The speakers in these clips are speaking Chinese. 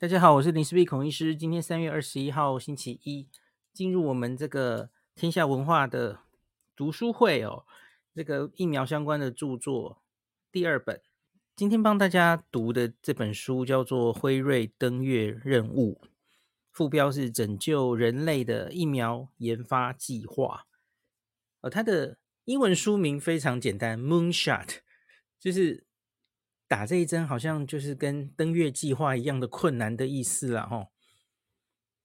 大家好，我是林氏璧孔医师。今天三月二十一号星期一，进入我们这个天下文化的读书会哦。这个疫苗相关的著作第二本，今天帮大家读的这本书叫做《辉瑞登月任务》，副标是“拯救人类的疫苗研发计划”。呃，它的英文书名非常简单，“Moonshot”，就是。打这一针好像就是跟登月计划一样的困难的意思了哈。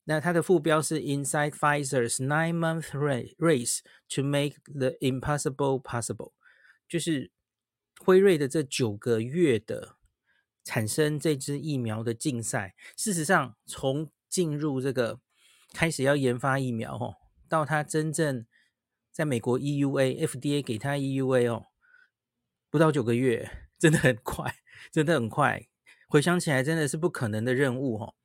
那它的副标是 Inside Pfizer's Nine-Month Race to Make the Impossible Possible，就是辉瑞的这九个月的产生这支疫苗的竞赛。事实上，从进入这个开始要研发疫苗哦，到它真正在美国 EUA、FDA 给它 EUA 哦，不到九个月。真的很快，真的很快。回想起来，真的是不可能的任务哦。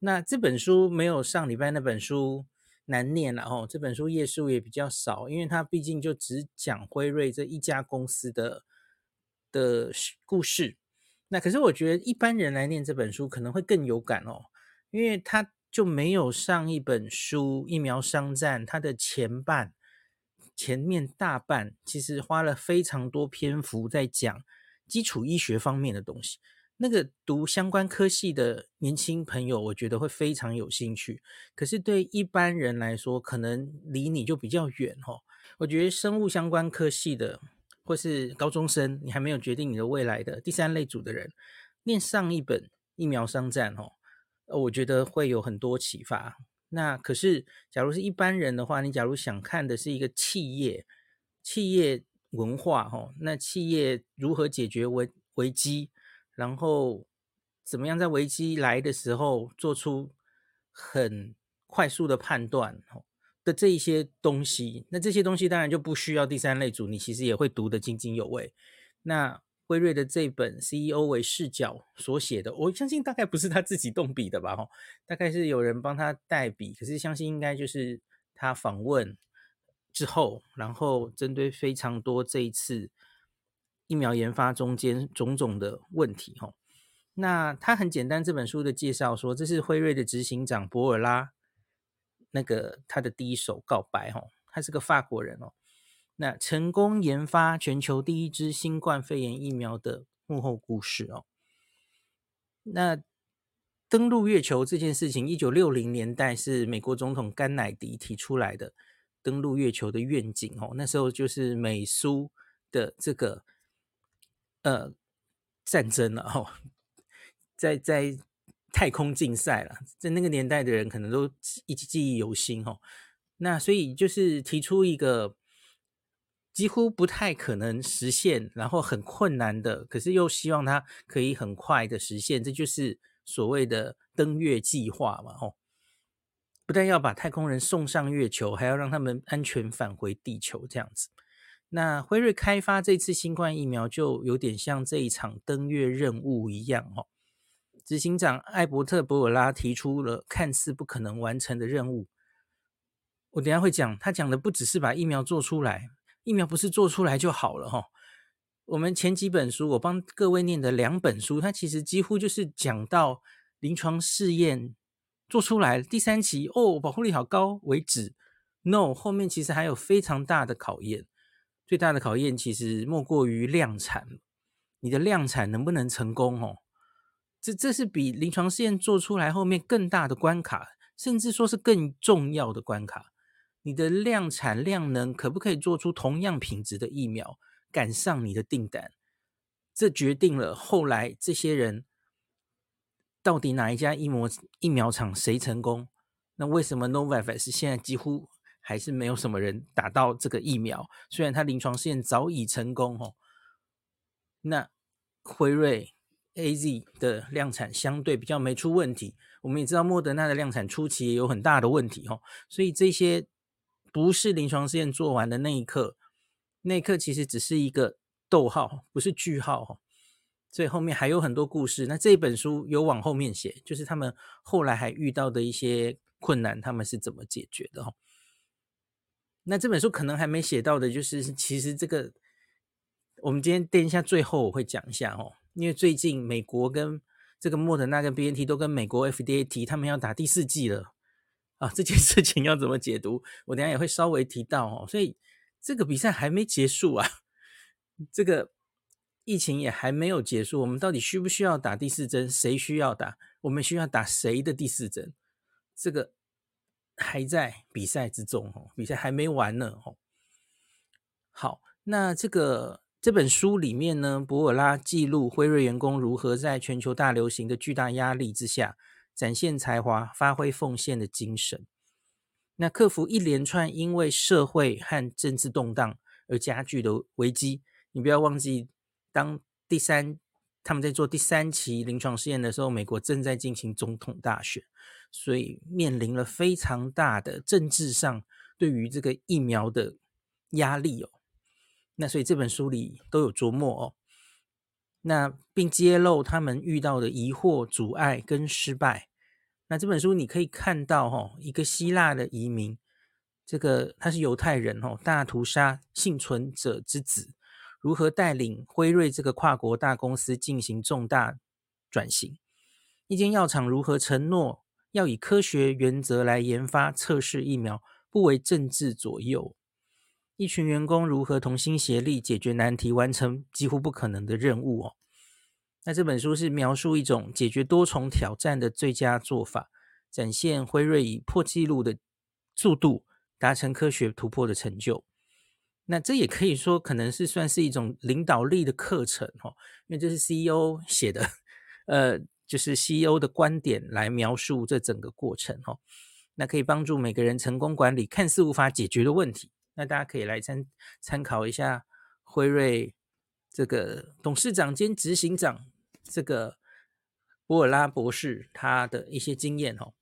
那这本书没有上礼拜那本书难念了哦。这本书页数也比较少，因为它毕竟就只讲辉瑞这一家公司的的故事。那可是我觉得一般人来念这本书可能会更有感哦，因为它就没有上一本书《疫苗商战》它的前半前面大半，其实花了非常多篇幅在讲。基础医学方面的东西，那个读相关科系的年轻朋友，我觉得会非常有兴趣。可是对一般人来说，可能离你就比较远哦。我觉得生物相关科系的，或是高中生，你还没有决定你的未来的第三类组的人，念上一本疫苗商战哦，我觉得会有很多启发。那可是，假如是一般人的话，你假如想看的是一个企业，企业。文化哈，那企业如何解决危危机，然后怎么样在危机来的时候做出很快速的判断的这一些东西，那这些东西当然就不需要第三类组，你其实也会读得津津有味。那辉瑞的这本 CEO 为视角所写的，我相信大概不是他自己动笔的吧？哈，大概是有人帮他代笔，可是相信应该就是他访问。之后，然后针对非常多这一次疫苗研发中间种种的问题，哈，那他很简单，这本书的介绍说，这是辉瑞的执行长博尔拉那个他的第一手告白，哈，他是个法国人哦，那成功研发全球第一支新冠肺炎疫苗的幕后故事哦，那登陆月球这件事情，一九六零年代是美国总统甘乃迪提出来的。登陆月球的愿景哦，那时候就是美苏的这个呃战争了哦，在在太空竞赛了，在那个年代的人可能都一直记忆犹新哦。那所以就是提出一个几乎不太可能实现，然后很困难的，可是又希望它可以很快的实现，这就是所谓的登月计划嘛吼。不但要把太空人送上月球，还要让他们安全返回地球，这样子。那辉瑞开发这次新冠疫苗，就有点像这一场登月任务一样哦。执行长艾伯特·博尔拉提出了看似不可能完成的任务。我等下会讲，他讲的不只是把疫苗做出来，疫苗不是做出来就好了哈。我们前几本书，我帮各位念的两本书，它其实几乎就是讲到临床试验。做出来第三期哦，保护力好高为止。No，后面其实还有非常大的考验，最大的考验其实莫过于量产。你的量产能不能成功哦？这这是比临床试验做出来后面更大的关卡，甚至说是更重要的关卡。你的量产量能可不可以做出同样品质的疫苗，赶上你的订单？这决定了后来这些人。到底哪一家疫苗疫苗厂谁成功？那为什么 Novavax 现在几乎还是没有什么人打到这个疫苗？虽然它临床试验早已成功哦。那辉瑞 AZ 的量产相对比较没出问题。我们也知道莫德纳的量产初期也有很大的问题哦。所以这些不是临床试验做完的那一刻，那一刻其实只是一个逗号，不是句号哦。所以后面还有很多故事。那这本书有往后面写，就是他们后来还遇到的一些困难，他们是怎么解决的哈。那这本书可能还没写到的，就是其实这个我们今天垫一下最后我会讲一下哦，因为最近美国跟这个莫德纳跟 BNT 都跟美国 FDA 提，他们要打第四剂了啊。这件事情要怎么解读？我等下也会稍微提到哦。所以这个比赛还没结束啊，这个疫情也还没有结束。我们到底需不需要打第四针？谁需要打？我们需要打谁的第四针？这个还在比赛之中哦，比赛还没完呢哦。好，那这个。这本书里面呢，博尔拉记录辉瑞员工如何在全球大流行的巨大压力之下展现才华、发挥奉献的精神。那克服一连串因为社会和政治动荡而加剧的危机。你不要忘记，当第三他们在做第三期临床试验的时候，美国正在进行总统大选，所以面临了非常大的政治上对于这个疫苗的压力哦。那所以这本书里都有琢磨哦，那并揭露他们遇到的疑惑、阻碍跟失败。那这本书你可以看到哦，一个希腊的移民，这个他是犹太人哦，大屠杀幸存者之子，如何带领辉瑞这个跨国大公司进行重大转型？一间药厂如何承诺要以科学原则来研发测试疫苗，不为政治左右？一群员工如何同心协力解决难题，完成几乎不可能的任务哦。那这本书是描述一种解决多重挑战的最佳做法，展现辉瑞以破纪录的速度达成科学突破的成就。那这也可以说可能是算是一种领导力的课程哦，因为这是 CEO 写的，呃，就是 CEO 的观点来描述这整个过程哦。那可以帮助每个人成功管理看似无法解决的问题。那大家可以来参参考一下辉瑞这个董事长兼执行长这个博尔拉博士他的一些经验哦。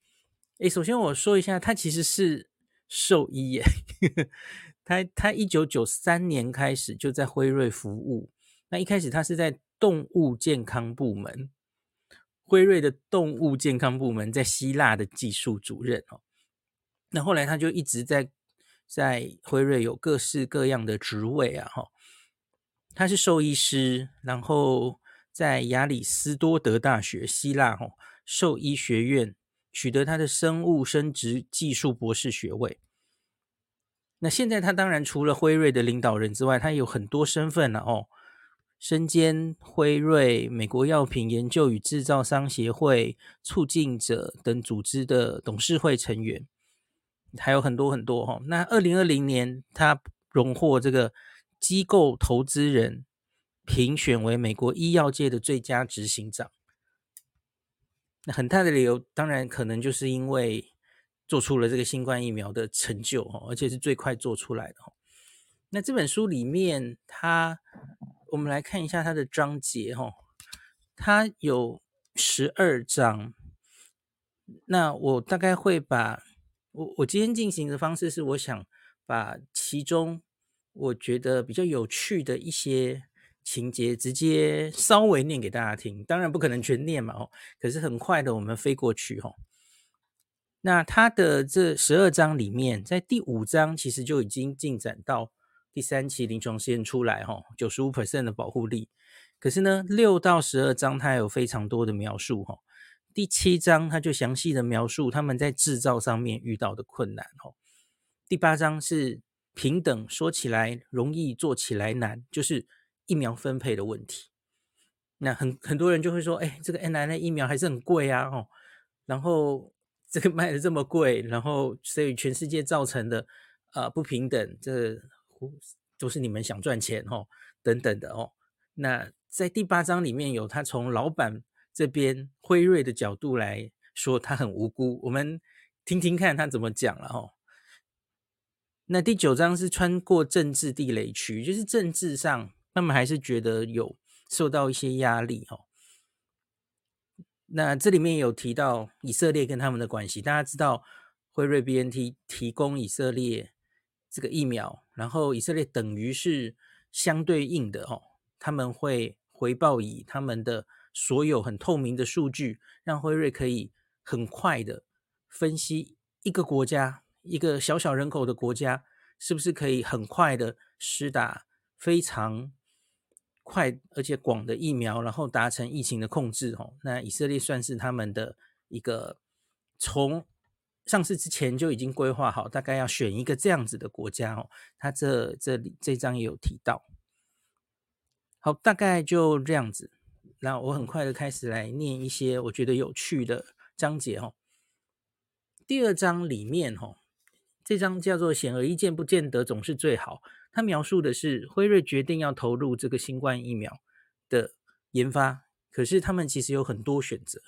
诶，首先我说一下，他其实是兽医耶，他他一九九三年开始就在辉瑞服务。那一开始他是在动物健康部门，辉瑞的动物健康部门在希腊的技术主任哦。那后来他就一直在。在辉瑞有各式各样的职位啊，哈，他是兽医师，然后在亚里斯多德大学希腊哦兽医学院取得他的生物生殖技术博士学位。那现在他当然除了辉瑞的领导人之外，他有很多身份了哦，身兼辉瑞美国药品研究与制造商协会促进者等组织的董事会成员。还有很多很多哈。那二零二零年，他荣获这个机构投资人评选为美国医药界的最佳执行长。那很大的理由，当然可能就是因为做出了这个新冠疫苗的成就哦，而且是最快做出来的哦。那这本书里面，它我们来看一下它的章节哦，它有十二章。那我大概会把。我我今天进行的方式是，我想把其中我觉得比较有趣的一些情节，直接稍微念给大家听。当然不可能全念嘛，哦，可是很快的我们飞过去，哦。那他的这十二章里面，在第五章其实就已经进展到第三期临床试验出来，哈，九十五 percent 的保护力。可是呢，六到十二章它有非常多的描述，哈。第七章，它就详细的描述他们在制造上面遇到的困难哦。第八章是平等，说起来容易，做起来难，就是疫苗分配的问题。那很很多人就会说，哎，这个 N I N 疫苗还是很贵啊，哦，然后这个卖的这么贵，然后所以全世界造成的呃不平等，这都是你们想赚钱哦，等等的哦。那在第八章里面有他从老板。这边辉瑞的角度来说，他很无辜。我们听听看他怎么讲了哦。那第九章是穿过政治地雷区，就是政治上他们还是觉得有受到一些压力哦。那这里面有提到以色列跟他们的关系，大家知道辉瑞 BNT 提供以色列这个疫苗，然后以色列等于是相对应的哦，他们会回报以他们的。所有很透明的数据，让辉瑞可以很快的分析一个国家，一个小小人口的国家，是不是可以很快的施打非常快而且广的疫苗，然后达成疫情的控制哦。那以色列算是他们的一个从上市之前就已经规划好，大概要选一个这样子的国家哦。他这这里这章也有提到。好，大概就这样子。那我很快的开始来念一些我觉得有趣的章节哦。第二章里面哦，这章叫做“显而易见，不见得总是最好”。他描述的是辉瑞决定要投入这个新冠疫苗的研发，可是他们其实有很多选择，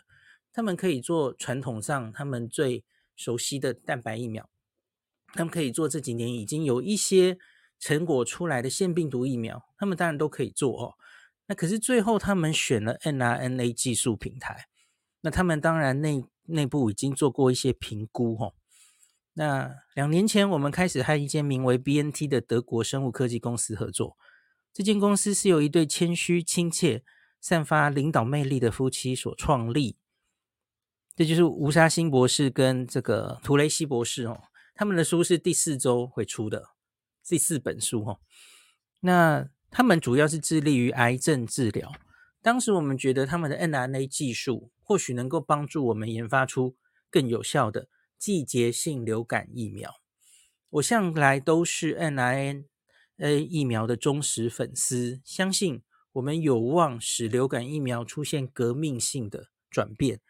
他们可以做传统上他们最熟悉的蛋白疫苗，他们可以做这几年已经有一些成果出来的腺病毒疫苗，他们当然都可以做哦。那可是最后他们选了 mRNA 技术平台，那他们当然内内部已经做过一些评估哦。那两年前，我们开始和一间名为 BNT 的德国生物科技公司合作。这间公司是由一对谦虚、亲切、散发领导魅力的夫妻所创立。这就是吴沙欣博士跟这个图雷西博士哦。他们的书是第四周会出的第四本书哦。那他们主要是致力于癌症治疗。当时我们觉得他们的 n r n a 技术或许能够帮助我们研发出更有效的。季节性流感疫苗，我向来都是 N I N A 疫苗的忠实粉丝，相信我们有望使流感疫苗出现革命性的转变。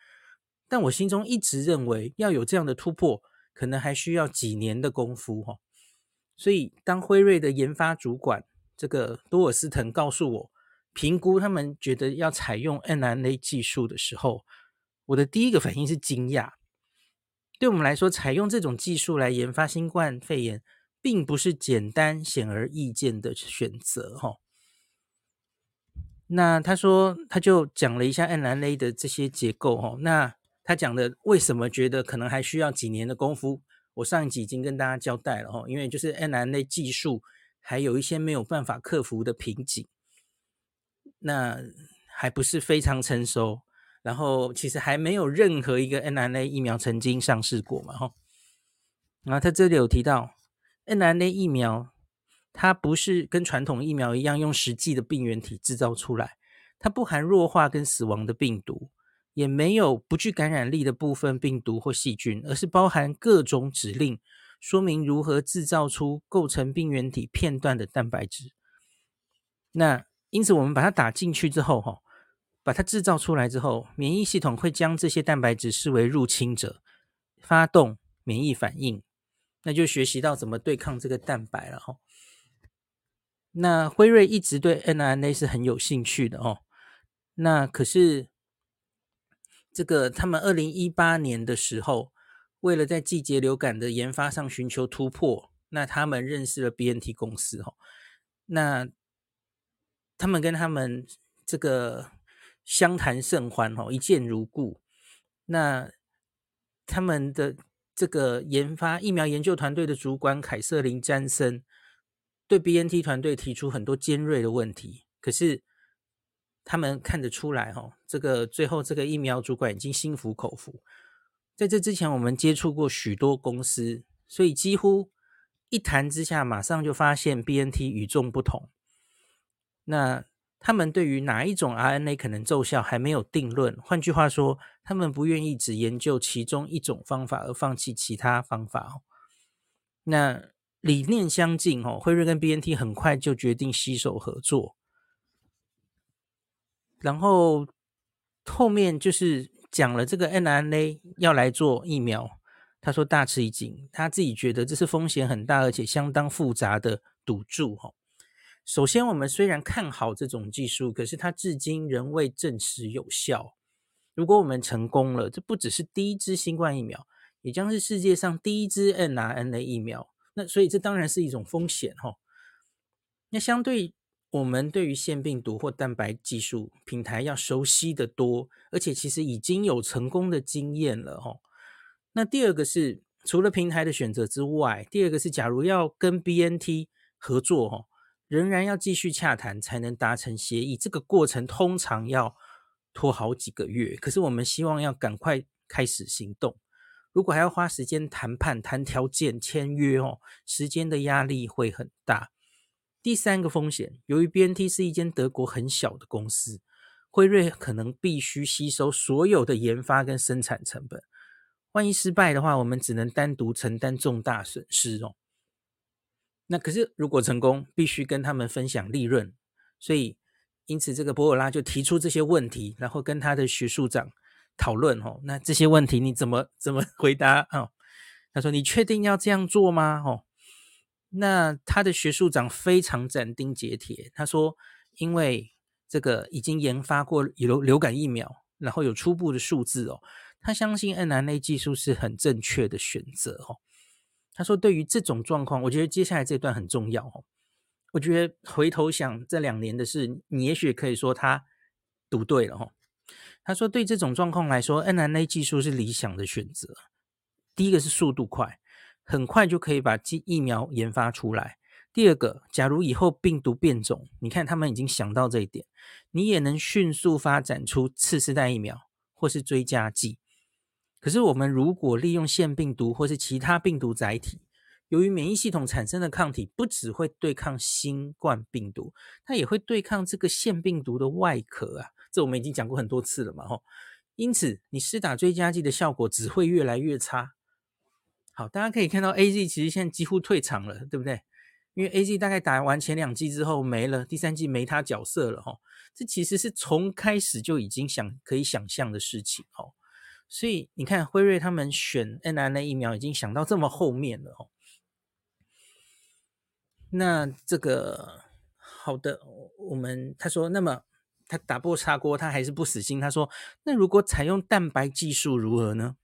但我心中一直认为，要有这样的突破，可能还需要几年的功夫哈。所以，当辉瑞的研发主管这个多尔斯滕告诉我，评估他们觉得要采用 mRNA 技术的时候，我的第一个反应是惊讶。对我们来说，采用这种技术来研发新冠肺炎，并不是简单、显而易见的选择，哈。那他说，他就讲了一下 mRNA 的这些结构，哈。那他讲的为什么觉得可能还需要几年的功夫？我上一集已经跟大家交代了，哈，因为就是 mRNA 技术还有一些没有办法克服的瓶颈，那还不是非常成熟。然后其实还没有任何一个 mRNA 疫苗曾经上市过嘛，哈。然后他这里有提到 mRNA 疫苗，它不是跟传统疫苗一样用实际的病原体制造出来，它不含弱化跟死亡的病毒，也没有不具感染力的部分病毒或细菌，而是包含各种指令，说明如何制造出构成病原体片段的蛋白质。那因此我们把它打进去之后，哈。把它制造出来之后，免疫系统会将这些蛋白质视为入侵者，发动免疫反应，那就学习到怎么对抗这个蛋白了哈。那辉瑞一直对 mRNA 是很有兴趣的哦。那可是这个他们二零一八年的时候，为了在季节流感的研发上寻求突破，那他们认识了 BNT 公司哦。那他们跟他们这个。相谈甚欢，哦，一见如故。那他们的这个研发疫苗研究团队的主管凯瑟琳·詹森对 BNT 团队提出很多尖锐的问题，可是他们看得出来，哦，这个最后这个疫苗主管已经心服口服。在这之前，我们接触过许多公司，所以几乎一谈之下，马上就发现 BNT 与众不同。那。他们对于哪一种 RNA 可能奏效还没有定论。换句话说，他们不愿意只研究其中一种方法而放弃其他方法。那理念相近哦，辉瑞跟 BNT 很快就决定携手合作。然后后面就是讲了这个 mRNA 要来做疫苗，他说大吃一惊，他自己觉得这是风险很大而且相当复杂的赌注哦。首先，我们虽然看好这种技术，可是它至今仍未证实有效。如果我们成功了，这不只是第一支新冠疫苗，也将是世界上第一支 mRNA 疫苗。那所以这当然是一种风险哈。那相对我们对于腺病毒或蛋白技术平台要熟悉得多，而且其实已经有成功的经验了哈。那第二个是除了平台的选择之外，第二个是假如要跟 BNT 合作哈。仍然要继续洽谈才能达成协议，这个过程通常要拖好几个月。可是我们希望要赶快开始行动。如果还要花时间谈判、谈条件、签约哦，时间的压力会很大。第三个风险，由于 BNT 是一间德国很小的公司，辉瑞可能必须吸收所有的研发跟生产成本。万一失败的话，我们只能单独承担重大损失哦。那可是如果成功，必须跟他们分享利润。所以，因此这个博尔拉就提出这些问题，然后跟他的学术长讨论哦。那这些问题你怎么怎么回答哦？他说：“你确定要这样做吗？”哦。那他的学术长非常斩钉截铁，他说：“因为这个已经研发过流流感疫苗，然后有初步的数字哦，他相信 mRNA 技术是很正确的选择哦。”他说：“对于这种状况，我觉得接下来这段很重要哦。我觉得回头想这两年的事，你也许可以说他读对了哦。他说：对这种状况来说，NNA 技术是理想的选择。第一个是速度快。”很快就可以把疫苗研发出来。第二个，假如以后病毒变种，你看他们已经想到这一点，你也能迅速发展出次世代疫苗或是追加剂。可是我们如果利用腺病毒或是其他病毒载体，由于免疫系统产生的抗体不只会对抗新冠病毒，它也会对抗这个腺病毒的外壳啊。这我们已经讲过很多次了嘛，吼。因此，你施打追加剂的效果只会越来越差。好，大家可以看到，AZ 其实现在几乎退场了，对不对？因为 AZ 大概打完前两季之后没了，第三季没他角色了，哈。这其实是从开始就已经想可以想象的事情，哦。所以你看，辉瑞他们选 mRNA 疫苗已经想到这么后面了，哦。那这个好的，我们他说，那么他打破砂锅，他还是不死心。他说，那如果采用蛋白技术如何呢？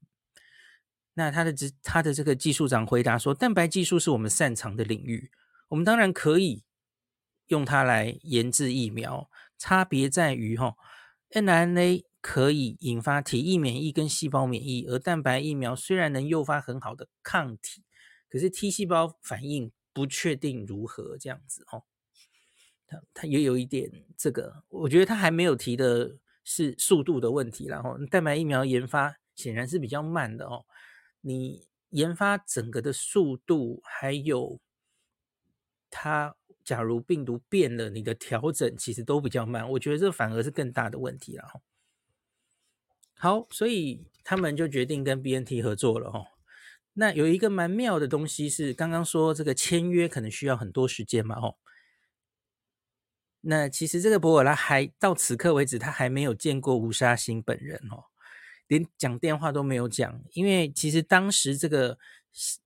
那他的这他的这个技术长回答说，蛋白技术是我们擅长的领域，我们当然可以用它来研制疫苗。差别在于哈，mRNA 可以引发体液免疫跟细胞免疫，而蛋白疫苗虽然能诱发很好的抗体，可是 T 细胞反应不确定如何这样子哦。他他也有一点这个，我觉得他还没有提的是速度的问题，然后蛋白疫苗研发显然是比较慢的哦。你研发整个的速度，还有它，假如病毒变了，你的调整其实都比较慢。我觉得这反而是更大的问题了。好，所以他们就决定跟 BNT 合作了。哦，那有一个蛮妙的东西是，刚刚说这个签约可能需要很多时间嘛。哦，那其实这个博尔拉还到此刻为止，他还没有见过吴沙星本人哦。连讲电话都没有讲，因为其实当时这个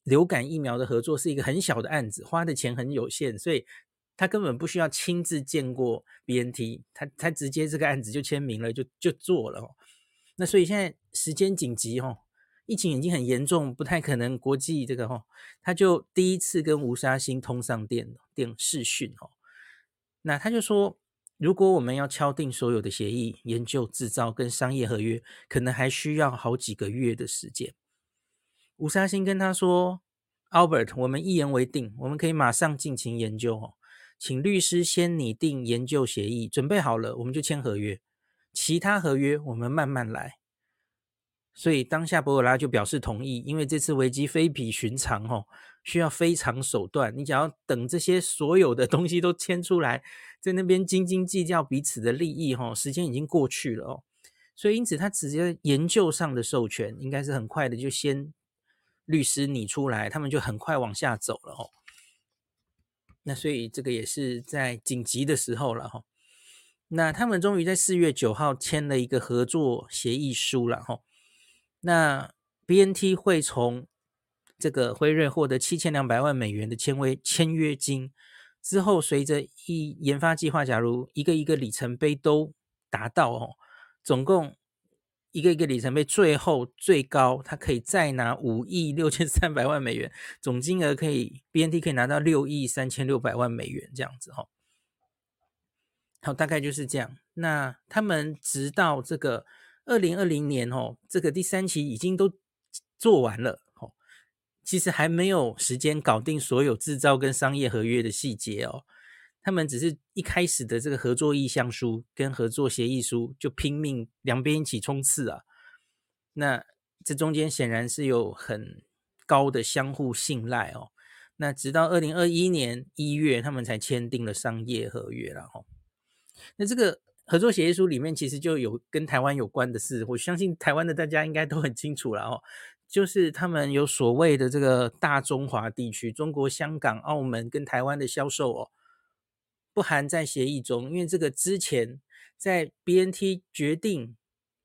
流感疫苗的合作是一个很小的案子，花的钱很有限，所以他根本不需要亲自见过 BNT，他他直接这个案子就签名了，就就做了哦。那所以现在时间紧急哦，疫情已经很严重，不太可能国际这个哦，他就第一次跟吴沙星通上电电视讯哦，那他就说。如果我们要敲定所有的协议、研究、制造跟商业合约，可能还需要好几个月的时间。吴沙星跟他说：“Albert，我们一言为定，我们可以马上进行研究哦，请律师先拟定研究协议，准备好了我们就签合约，其他合约我们慢慢来。”所以当下博尔拉就表示同意，因为这次危机非比寻常哦。需要非常手段，你只要等这些所有的东西都签出来，在那边斤斤计较彼此的利益，哈，时间已经过去了哦，所以因此他直接研究上的授权应该是很快的，就先律师拟出来，他们就很快往下走了哦。那所以这个也是在紧急的时候了哈，那他们终于在四月九号签了一个合作协议书了哈，那 BNT 会从。这个辉瑞获得七千两百万美元的签约签约金之后，随着一研发计划，假如一个一个里程碑都达到哦，总共一个一个里程碑，最后最高它可以再拿五亿六千三百万美元，总金额可以 BNT 可以拿到六亿三千六百万美元这样子哈。好，大概就是这样。那他们直到这个二零二零年哦，这个第三期已经都做完了哦。其实还没有时间搞定所有制造跟商业合约的细节哦，他们只是一开始的这个合作意向书跟合作协议书就拼命两边一起冲刺啊，那这中间显然是有很高的相互信赖哦。那直到二零二一年一月，他们才签订了商业合约了哈。那这个合作协议书里面其实就有跟台湾有关的事，我相信台湾的大家应该都很清楚了哦。就是他们有所谓的这个大中华地区，中国香港、澳门跟台湾的销售哦，不含在协议中，因为这个之前在 BNT 决定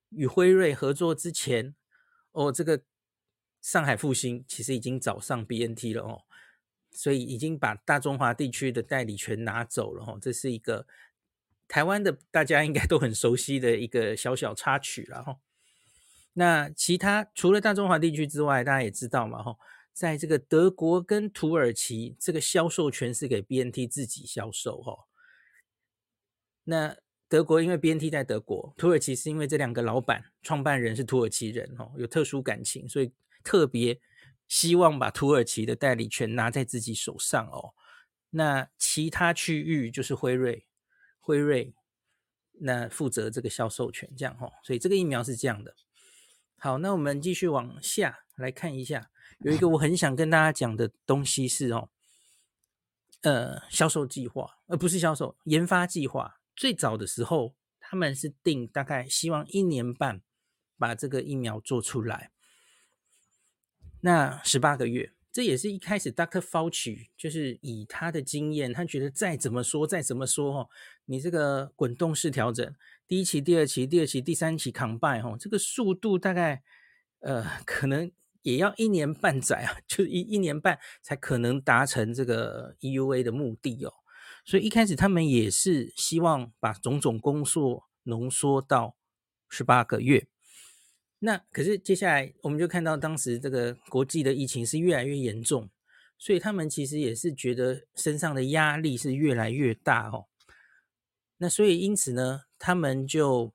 与辉瑞合作之前哦，这个上海复星其实已经找上 BNT 了哦。所以已经把大中华地区的代理权拿走了哦，这是一个台湾的大家应该都很熟悉的一个小小插曲了哈。那其他除了大中华地区之外，大家也知道嘛哈，在这个德国跟土耳其，这个销售权是给 BNT 自己销售哈。那德国因为 BNT 在德国，土耳其是因为这两个老板创办人是土耳其人哦，有特殊感情，所以特别。希望把土耳其的代理权拿在自己手上哦。那其他区域就是辉瑞，辉瑞那负责这个销售权，这样哦。所以这个疫苗是这样的。好，那我们继续往下来看一下，有一个我很想跟大家讲的东西是哦，呃，销售计划，而不是销售研发计划。最早的时候，他们是定大概希望一年半把这个疫苗做出来。那十八个月，这也是一开始 Dr. Fauci 就是以他的经验，他觉得再怎么说再怎么说哦，你这个滚动式调整，第一期、第二期、第二期、第三期 combine 哦，这个速度大概呃可能也要一年半载啊，就一一年半才可能达成这个 EUA 的目的哦。所以一开始他们也是希望把种种工作浓缩到十八个月。那可是接下来我们就看到，当时这个国际的疫情是越来越严重，所以他们其实也是觉得身上的压力是越来越大哦。那所以因此呢，他们就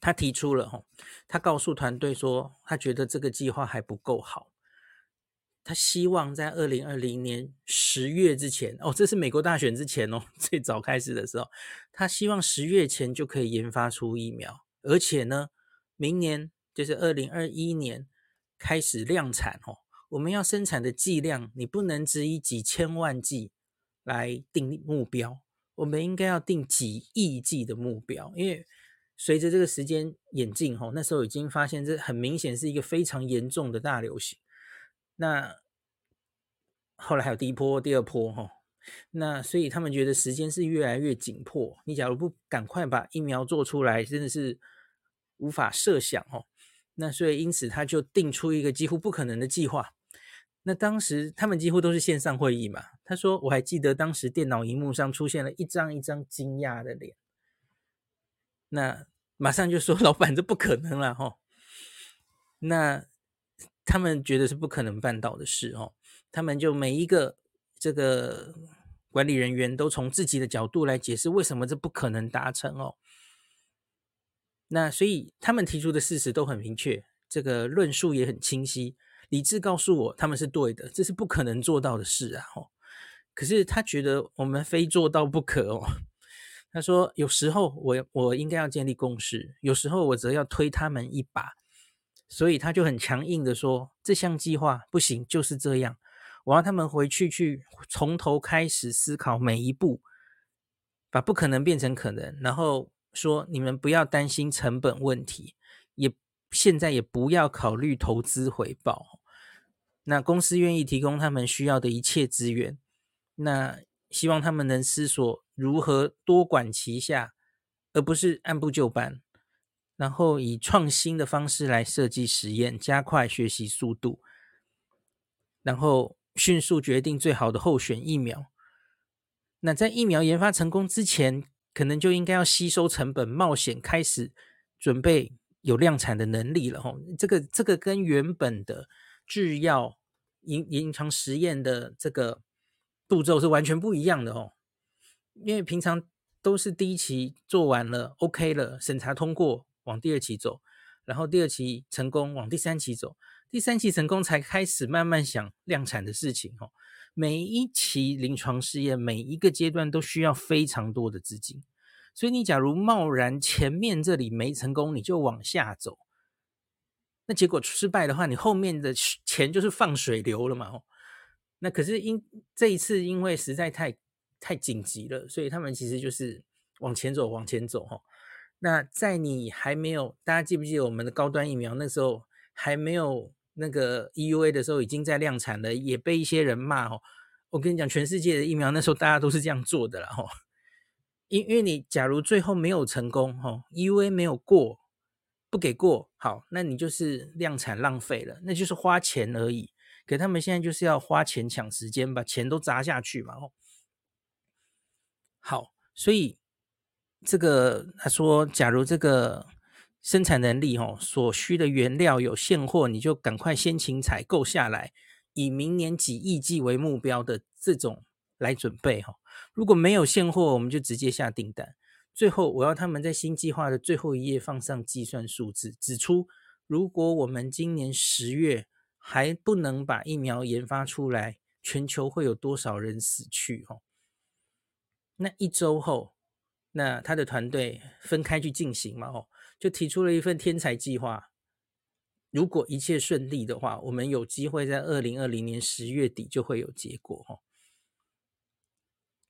他提出了哈，他告诉团队说，他觉得这个计划还不够好，他希望在二零二零年十月之前哦，这是美国大选之前哦，最早开始的时候，他希望十月前就可以研发出疫苗，而且呢。明年就是二零二一年开始量产哦，我们要生产的剂量，你不能只以几千万剂来定目标，我们应该要定几亿剂的目标，因为随着这个时间演进哦，那时候已经发现这很明显是一个非常严重的大流行。那后来还有第一波、第二波哈，那所以他们觉得时间是越来越紧迫，你假如不赶快把疫苗做出来，真的是。无法设想哦，那所以因此他就定出一个几乎不可能的计划。那当时他们几乎都是线上会议嘛。他说：“我还记得当时电脑荧幕上出现了一张一张惊讶的脸。”那马上就说：“老板，这不可能了哈。”那他们觉得是不可能办到的事哦。他们就每一个这个管理人员都从自己的角度来解释为什么这不可能达成哦。那所以他们提出的事实都很明确，这个论述也很清晰，理智告诉我他们是对的，这是不可能做到的事啊！哦，可是他觉得我们非做到不可哦。他说有时候我我应该要建立共识，有时候我则要推他们一把，所以他就很强硬的说这项计划不行，就是这样，我要他们回去去从头开始思考每一步，把不可能变成可能，然后。说你们不要担心成本问题，也现在也不要考虑投资回报。那公司愿意提供他们需要的一切资源，那希望他们能思索如何多管齐下，而不是按部就班，然后以创新的方式来设计实验，加快学习速度，然后迅速决定最好的候选疫苗。那在疫苗研发成功之前，可能就应该要吸收成本、冒险，开始准备有量产的能力了吼。这个这个跟原本的制药临临床实验的这个步骤是完全不一样的哦。因为平常都是第一期做完了，OK 了，审查通过，往第二期走，然后第二期成功，往第三期走，第三期成功才开始慢慢想量产的事情哦。每一期临床试验，每一个阶段都需要非常多的资金，所以你假如贸然前面这里没成功，你就往下走，那结果失败的话，你后面的钱就是放水流了嘛。那可是因这一次因为实在太太紧急了，所以他们其实就是往前走，往前走哈。那在你还没有，大家记不记得我们的高端疫苗那时候还没有那个 EUA 的时候，已经在量产了，也被一些人骂哦。我跟你讲，全世界的疫苗那时候大家都是这样做的啦哦。因因为你假如最后没有成功哦，EUA 没有过，不给过，好，那你就是量产浪费了，那就是花钱而已。可他们现在就是要花钱抢时间，把钱都砸下去嘛。哦，好，所以这个他说，假如这个生产能力哦，所需的原料有现货，你就赶快先请采购下来，以明年几亿剂为目标的这种来准备哈。如果没有现货，我们就直接下订单。最后，我要他们在新计划的最后一页放上计算数字，指出如果我们今年十月。还不能把疫苗研发出来，全球会有多少人死去？哦，那一周后，那他的团队分开去进行嘛？哦，就提出了一份天才计划。如果一切顺利的话，我们有机会在二零二零年十月底就会有结果。哦，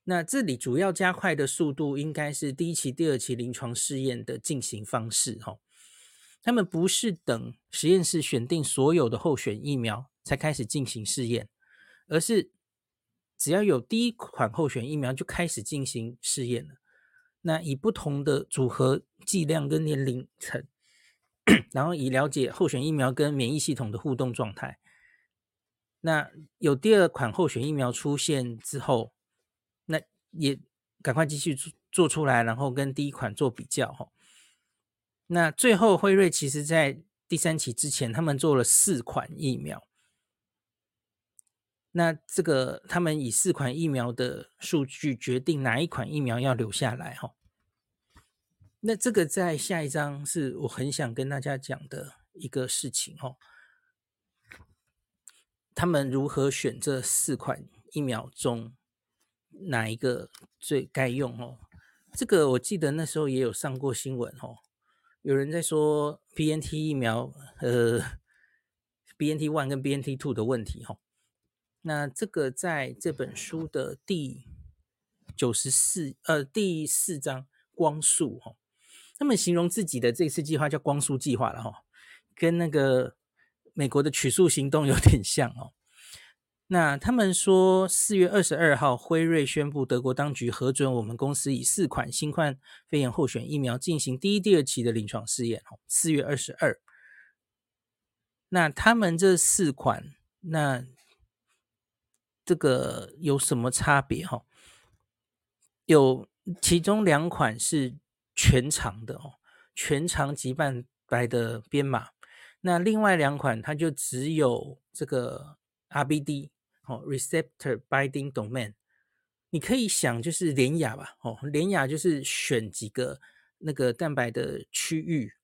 那这里主要加快的速度，应该是第一期、第二期临床试验的进行方式。哦。他们不是等实验室选定所有的候选疫苗才开始进行试验，而是只要有第一款候选疫苗就开始进行试验了。那以不同的组合、剂量跟年龄层，然后以了解候选疫苗跟免疫系统的互动状态。那有第二款候选疫苗出现之后，那也赶快继续做做出来，然后跟第一款做比较哈。那最后，辉瑞其实在第三期之前，他们做了四款疫苗。那这个他们以四款疫苗的数据决定哪一款疫苗要留下来哈。那这个在下一章是我很想跟大家讲的一个事情哈。他们如何选这四款疫苗中哪一个最该用哦？这个我记得那时候也有上过新闻哦。有人在说 BNT 疫苗，呃，BNT one 跟 BNT two 的问题哈。那这个在这本书的第九十四呃第四章光速哈，他们形容自己的这次计划叫光速计划了哈，跟那个美国的取速行动有点像哦。那他们说，四月二十二号，辉瑞宣布德国当局核准我们公司以四款新冠肺炎候选疫苗进行第一、第二期的临床试验。四月二十二，那他们这四款，那这个有什么差别？哈，有其中两款是全长的哦，全长极半白的编码。那另外两款，它就只有这个 RBD。哦，receptor binding domain，你可以想就是连亚吧，哦，连亚就是选几个那个蛋白的区域，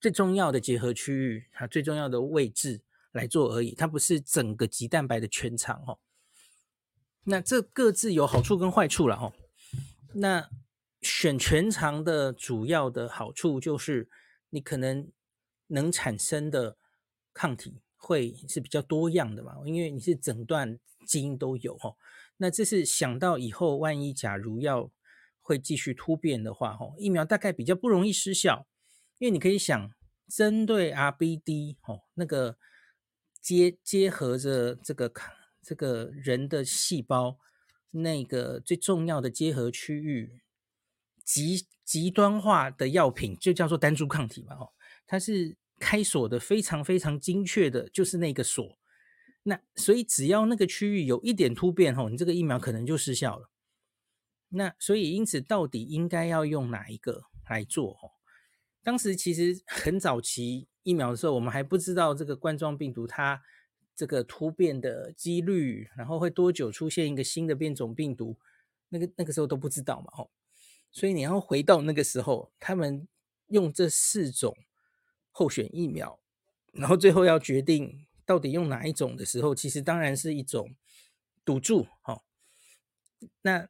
最重要的结合区域，它最重要的位置来做而已，它不是整个棘蛋白的全长哦。那这各自有好处跟坏处了哦。那选全长的主要的好处就是你可能能产生的抗体。会是比较多样的嘛，因为你是整段基因都有哈。那这是想到以后万一假如要会继续突变的话哈，疫苗大概比较不容易失效，因为你可以想针对 RBD 哦，那个结结合着这个抗这个人的细胞那个最重要的结合区域极极端化的药品就叫做单株抗体嘛哦，它是。开锁的非常非常精确的，就是那个锁。那所以只要那个区域有一点突变，吼，你这个疫苗可能就失效了。那所以因此，到底应该要用哪一个来做？吼，当时其实很早期疫苗的时候，我们还不知道这个冠状病毒它这个突变的几率，然后会多久出现一个新的变种病毒，那个那个时候都不知道嘛，哦。所以你要回到那个时候，他们用这四种。候选疫苗，然后最后要决定到底用哪一种的时候，其实当然是一种赌注。哦，那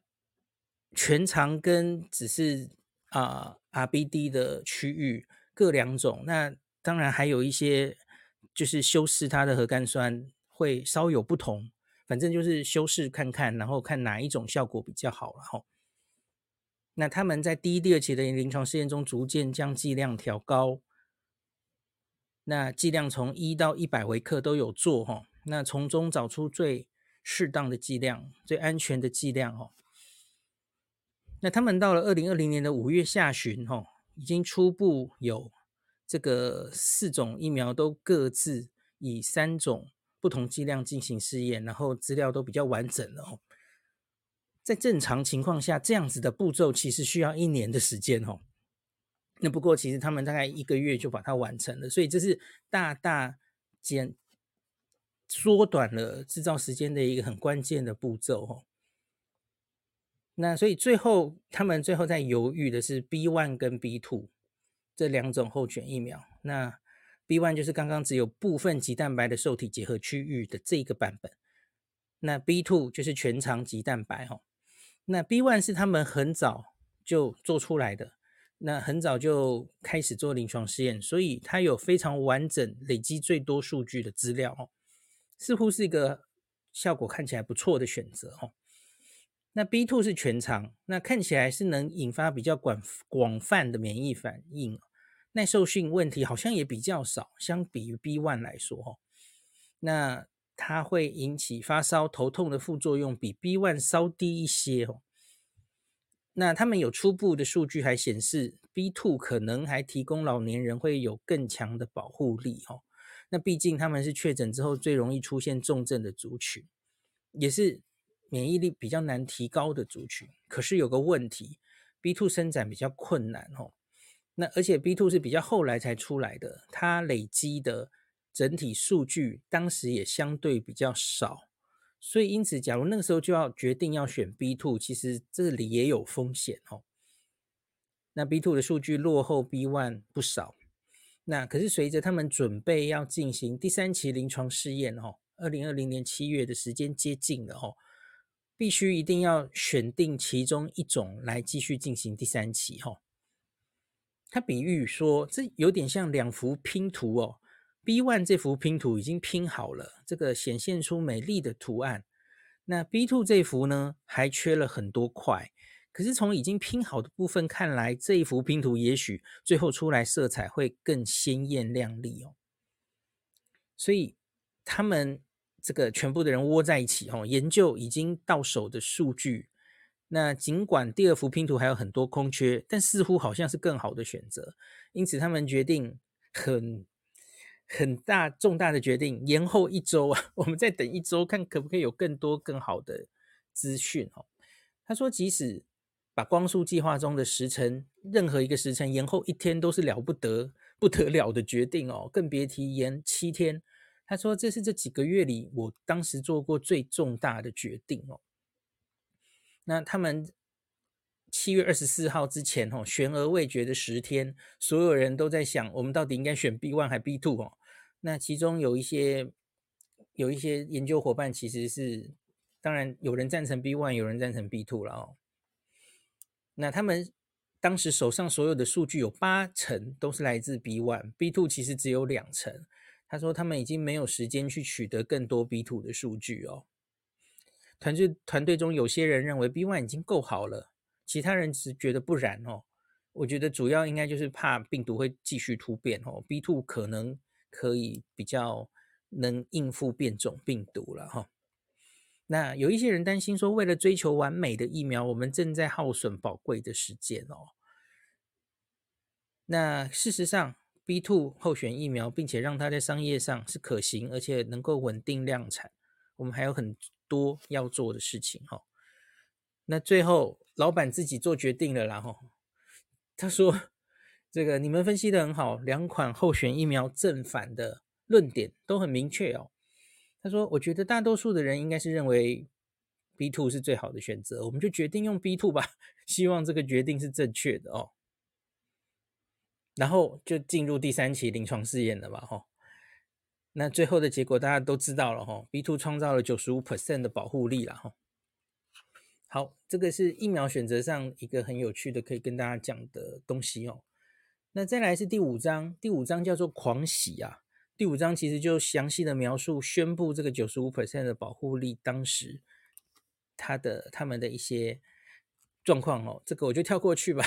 全长跟只是啊、RBD 的区域各两种，那当然还有一些就是修饰它的核苷酸会稍有不同，反正就是修饰看看，然后看哪一种效果比较好了哈。那他们在第一、第二期的临床试验中，逐渐将剂量调高。那剂量从一到一百微克都有做哈。那从中找出最适当的剂量、最安全的剂量哈。那他们到了二零二零年的五月下旬哈，已经初步有这个四种疫苗都各自以三种不同剂量进行试验，然后资料都比较完整了哦。在正常情况下，这样子的步骤其实需要一年的时间哦。那不过其实他们大概一个月就把它完成了，所以这是大大减缩短了制造时间的一个很关键的步骤哦。那所以最后他们最后在犹豫的是 B one 跟 B two 这两种候选疫苗。那 B one 就是刚刚只有部分棘蛋白的受体结合区域的这个版本，那 B two 就是全长棘蛋白哈。那 B one 是他们很早就做出来的，那很早就开始做临床试验，所以它有非常完整、累积最多数据的资料哦，似乎是一个效果看起来不错的选择哦。那 B two 是全长，那看起来是能引发比较广广泛的免疫反应。耐受性问题好像也比较少，相比于 B one 来说，哈，那它会引起发烧、头痛的副作用比 B one 稍低一些，哦。那他们有初步的数据还显示，B two 可能还提供老年人会有更强的保护力，哦。那毕竟他们是确诊之后最容易出现重症的族群，也是免疫力比较难提高的族群。可是有个问题，B two 生长比较困难，哦。那而且 B two 是比较后来才出来的，它累积的整体数据当时也相对比较少，所以因此，假如那个时候就要决定要选 B two，其实这里也有风险哦。那 B two 的数据落后 B one 不少，那可是随着他们准备要进行第三期临床试验哦，二零二零年七月的时间接近了哦，必须一定要选定其中一种来继续进行第三期哦。他比喻说，这有点像两幅拼图哦。B one 这幅拼图已经拼好了，这个显现出美丽的图案。那 B two 这幅呢，还缺了很多块。可是从已经拼好的部分看来，这一幅拼图也许最后出来色彩会更鲜艳亮丽哦。所以他们这个全部的人窝在一起哦，研究已经到手的数据。那尽管第二幅拼图还有很多空缺，但似乎好像是更好的选择，因此他们决定很很大重大的决定，延后一周啊，我们再等一周，看可不可以有更多更好的资讯哦。他说，即使把光速计划中的时程任何一个时程延后一天，都是了不得不得了的决定哦，更别提延七天。他说，这是这几个月里我当时做过最重大的决定哦。那他们七月二十四号之前，哦，悬而未决的十天，所有人都在想，我们到底应该选 B one 还 B two 哦？那其中有一些有一些研究伙伴其实是，当然有人赞成 B one，有人赞成 B two 了哦。那他们当时手上所有的数据有八成都是来自 B one，B two 其实只有两成。他说他们已经没有时间去取得更多 B two 的数据哦。团队团队中有些人认为 B one 已经够好了，其他人只觉得不然哦。我觉得主要应该就是怕病毒会继续突变哦。B two 可能可以比较能应付变种病毒了哈。那有一些人担心说，为了追求完美的疫苗，我们正在耗损宝贵的时间哦。那事实上，B two 候选疫苗，并且让它在商业上是可行，而且能够稳定量产，我们还有很多要做的事情哈，那最后老板自己做决定了啦哈。他说：“这个你们分析的很好，两款候选疫苗正反的论点都很明确哦。”他说：“我觉得大多数的人应该是认为 B two 是最好的选择，我们就决定用 B two 吧。希望这个决定是正确的哦。”然后就进入第三期临床试验了吧哈。那最后的结果大家都知道了哈，B two 创造了九十五 percent 的保护力了哈。好，这个是疫苗选择上一个很有趣的可以跟大家讲的东西哦。那再来是第五章，第五章叫做狂喜啊，第五章其实就详细的描述宣布这个九十五 percent 的保护力，当时他的他们的一些状况哦，这个我就跳过去吧。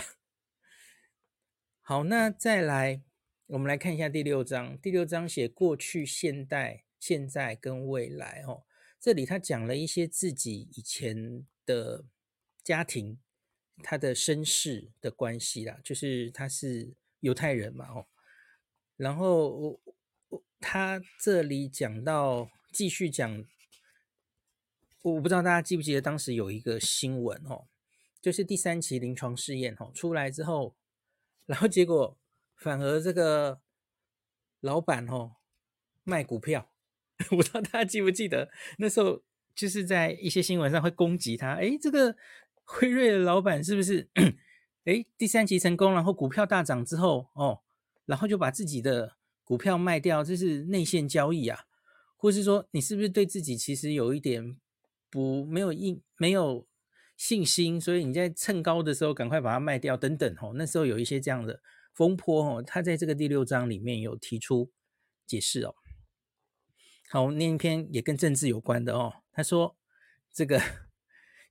好，那再来我们来看一下第六章。第六章写过去、现代、现在跟未来哦。这里他讲了一些自己以前的家庭，他的身世的关系啦，就是他是犹太人嘛哦。然后我我他这里讲到继续讲，我不知道大家记不记得当时有一个新闻哦，就是第三期临床试验哦出来之后，然后结果反而这个老板哦卖股票。我不知道大家记不记得那时候，就是在一些新闻上会攻击他。哎，这个辉瑞的老板是不是？哎，第三期成功，然后股票大涨之后，哦，然后就把自己的股票卖掉，这是内线交易啊？或是说，你是不是对自己其实有一点不没有印没有信心，所以你在趁高的时候赶快把它卖掉等等？哦，那时候有一些这样的风波哦，他在这个第六章里面有提出解释哦。好，那一篇也跟政治有关的哦。他说，这个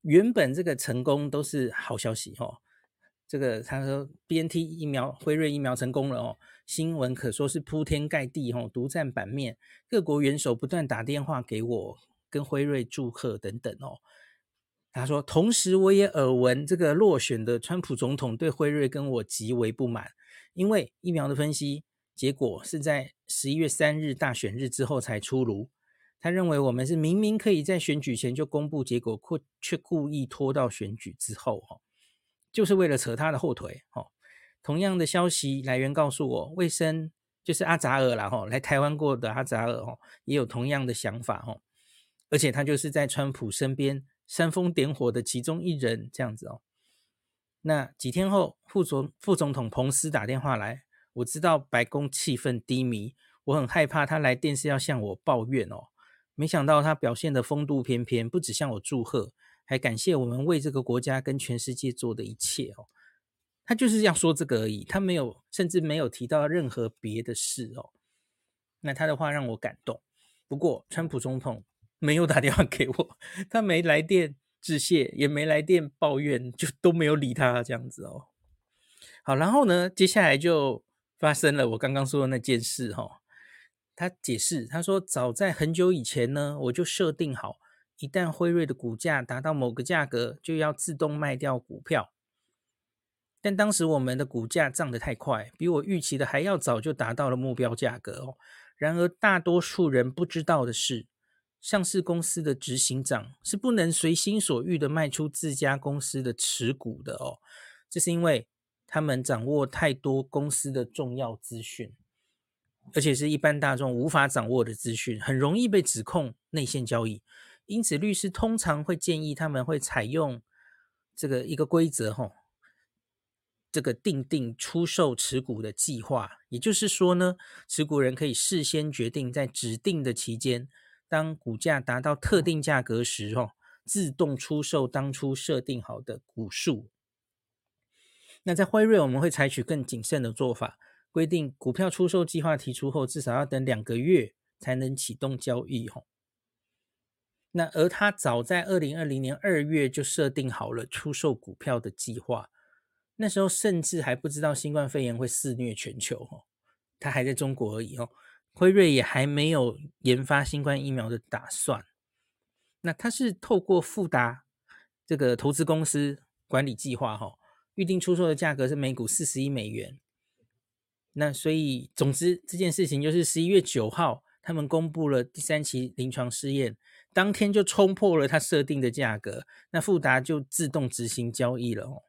原本这个成功都是好消息哦。这个他说，BNT 疫苗、辉瑞疫苗成功了哦，新闻可说是铺天盖地哦，独占版面。各国元首不断打电话给我，跟辉瑞祝贺等等哦。他说，同时我也耳闻这个落选的川普总统对辉瑞跟我极为不满，因为疫苗的分析。结果是在十一月三日大选日之后才出炉。他认为我们是明明可以在选举前就公布结果，却却故意拖到选举之后，哦，就是为了扯他的后腿，哦。同样的消息来源告诉我，卫生就是阿扎尔啦，哈，来台湾过的阿扎尔，哈，也有同样的想法，哈。而且他就是在川普身边煽风点火的其中一人，这样子哦。那几天后，副总副总统彭斯打电话来。我知道白宫气氛低迷，我很害怕他来电是要向我抱怨哦。没想到他表现的风度翩翩，不只向我祝贺，还感谢我们为这个国家跟全世界做的一切哦。他就是要说这个而已，他没有，甚至没有提到任何别的事哦。那他的话让我感动。不过，川普总统没有打电话给我，他没来电致谢，也没来电抱怨，就都没有理他这样子哦。好，然后呢，接下来就。发生了我刚刚说的那件事哈，他解释，他说早在很久以前呢，我就设定好，一旦辉瑞的股价达到某个价格，就要自动卖掉股票。但当时我们的股价涨得太快，比我预期的还要早就达到了目标价格哦。然而大多数人不知道的是，上市公司的执行长是不能随心所欲的卖出自家公司的持股的哦，这是因为。他们掌握太多公司的重要资讯，而且是一般大众无法掌握的资讯，很容易被指控内线交易。因此，律师通常会建议他们会采用这个一个规则，吼，这个定定出售持股的计划。也就是说呢，持股人可以事先决定在指定的期间，当股价达到特定价格时，哦，自动出售当初设定好的股数。那在辉瑞，我们会采取更谨慎的做法，规定股票出售计划提出后，至少要等两个月才能启动交易。吼，那而他早在二零二零年二月就设定好了出售股票的计划，那时候甚至还不知道新冠肺炎会肆虐全球。哦，他还在中国而已。哦，辉瑞也还没有研发新冠疫苗的打算。那他是透过富达这个投资公司管理计划。吼。预定出售的价格是每股四十亿美元。那所以，总之这件事情就是十一月九号，他们公布了第三期临床试验，当天就冲破了他设定的价格，那富达就自动执行交易了哦。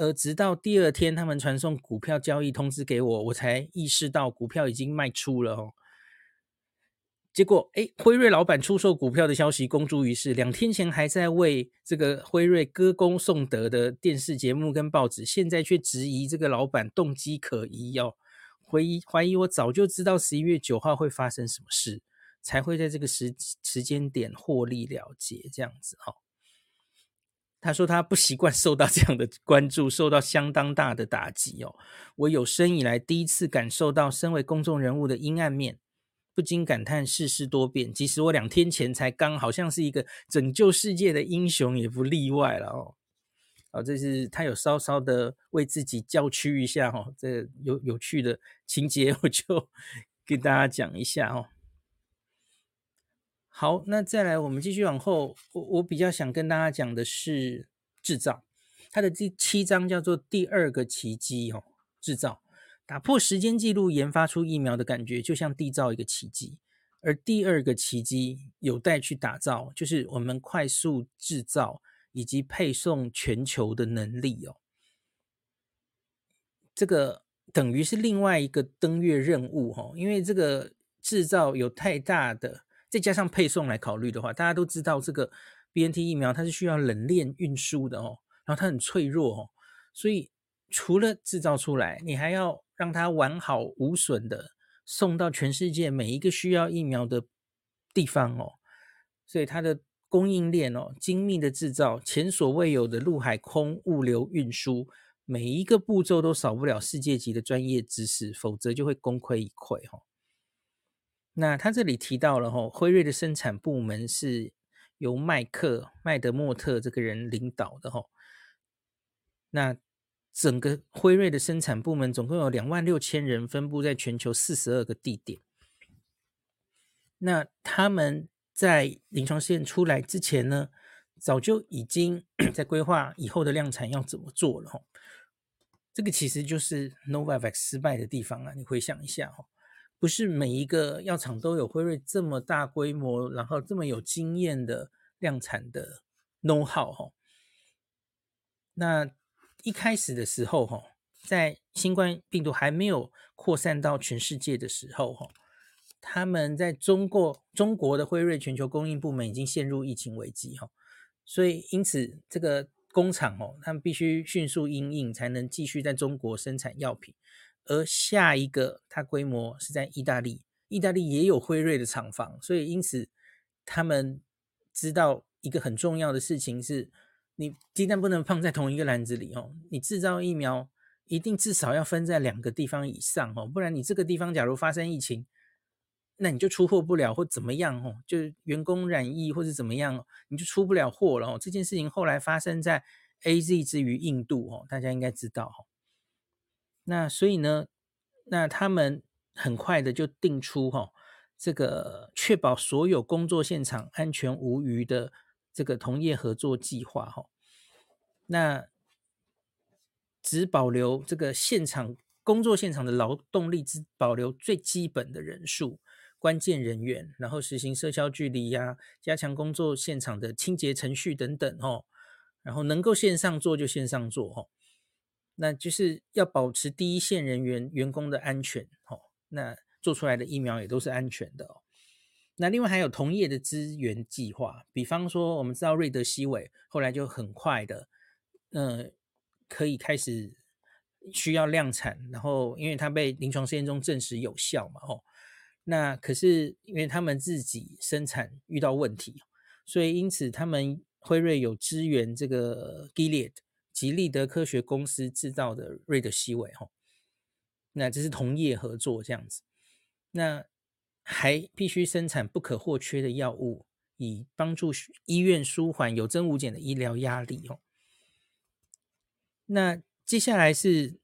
而直到第二天，他们传送股票交易通知给我，我才意识到股票已经卖出了哦。结果，哎，辉瑞老板出售股票的消息公诸于世。两天前还在为这个辉瑞歌功颂德的电视节目跟报纸，现在却质疑这个老板动机可疑哦，怀疑怀疑我早就知道十一月九号会发生什么事，才会在这个时时间点获利了结这样子哈、哦。他说他不习惯受到这样的关注，受到相当大的打击哦。我有生以来第一次感受到身为公众人物的阴暗面，不禁感叹世事多变。即使我两天前才刚好像是一个拯救世界的英雄，也不例外了哦。好，这是他有稍稍的为自己叫屈一下哦。这有有趣的情节，我就 跟大家讲一下哦。好，那再来，我们继续往后。我我比较想跟大家讲的是制造，它的第七章叫做第二个奇迹哦。制造打破时间记录，研发出疫苗的感觉，就像缔造一个奇迹。而第二个奇迹有待去打造，就是我们快速制造以及配送全球的能力哦。这个等于是另外一个登月任务哦，因为这个制造有太大的。再加上配送来考虑的话，大家都知道这个 BNT 疫苗它是需要冷链运输的哦，然后它很脆弱哦，所以除了制造出来，你还要让它完好无损的送到全世界每一个需要疫苗的地方哦，所以它的供应链哦，精密的制造，前所未有的陆海空物流运输，每一个步骤都少不了世界级的专业知识，否则就会功亏一篑哈。那他这里提到了哈，辉瑞的生产部门是由麦克麦德莫特这个人领导的哈。那整个辉瑞的生产部门总共有两万六千人，分布在全球四十二个地点。那他们在临床试验出来之前呢，早就已经 在规划以后的量产要怎么做了哈。这个其实就是 Novavax 失败的地方啊，你回想一下哈。不是每一个药厂都有辉瑞这么大规模，然后这么有经验的量产的 know how 哈。那一开始的时候哈，在新冠病毒还没有扩散到全世界的时候哈，他们在中国中国的辉瑞全球供应部门已经陷入疫情危机哈，所以因此这个工厂哦，他们必须迅速因应，才能继续在中国生产药品。而下一个，它规模是在意大利，意大利也有辉瑞的厂房，所以因此他们知道一个很重要的事情是，你鸡蛋不能放在同一个篮子里哦，你制造疫苗一定至少要分在两个地方以上哦，不然你这个地方假如发生疫情，那你就出货不了或怎么样哦，就员工染疫或者怎么样，你就出不了货了哦。这件事情后来发生在 AZ 之于印度哦，大家应该知道哦。那所以呢，那他们很快的就定出哈、哦，这个确保所有工作现场安全无虞的这个同业合作计划哈、哦。那只保留这个现场工作现场的劳动力，只保留最基本的人数、关键人员，然后实行社交距离呀、加强工作现场的清洁程序等等哦。然后能够线上做就线上做、哦。那就是要保持第一线人员员工的安全，哦，那做出来的疫苗也都是安全的哦。那另外还有同业的支援计划，比方说我们知道瑞德西韦后来就很快的，嗯，可以开始需要量产，然后因为它被临床试验中证实有效嘛，哦，那可是因为他们自己生产遇到问题，所以因此他们辉瑞有支援这个 Gilead。吉利德科学公司制造的瑞德西韦，哈，那这是同业合作这样子，那还必须生产不可或缺的药物，以帮助医院舒缓有增无减的医疗压力，哦。那接下来是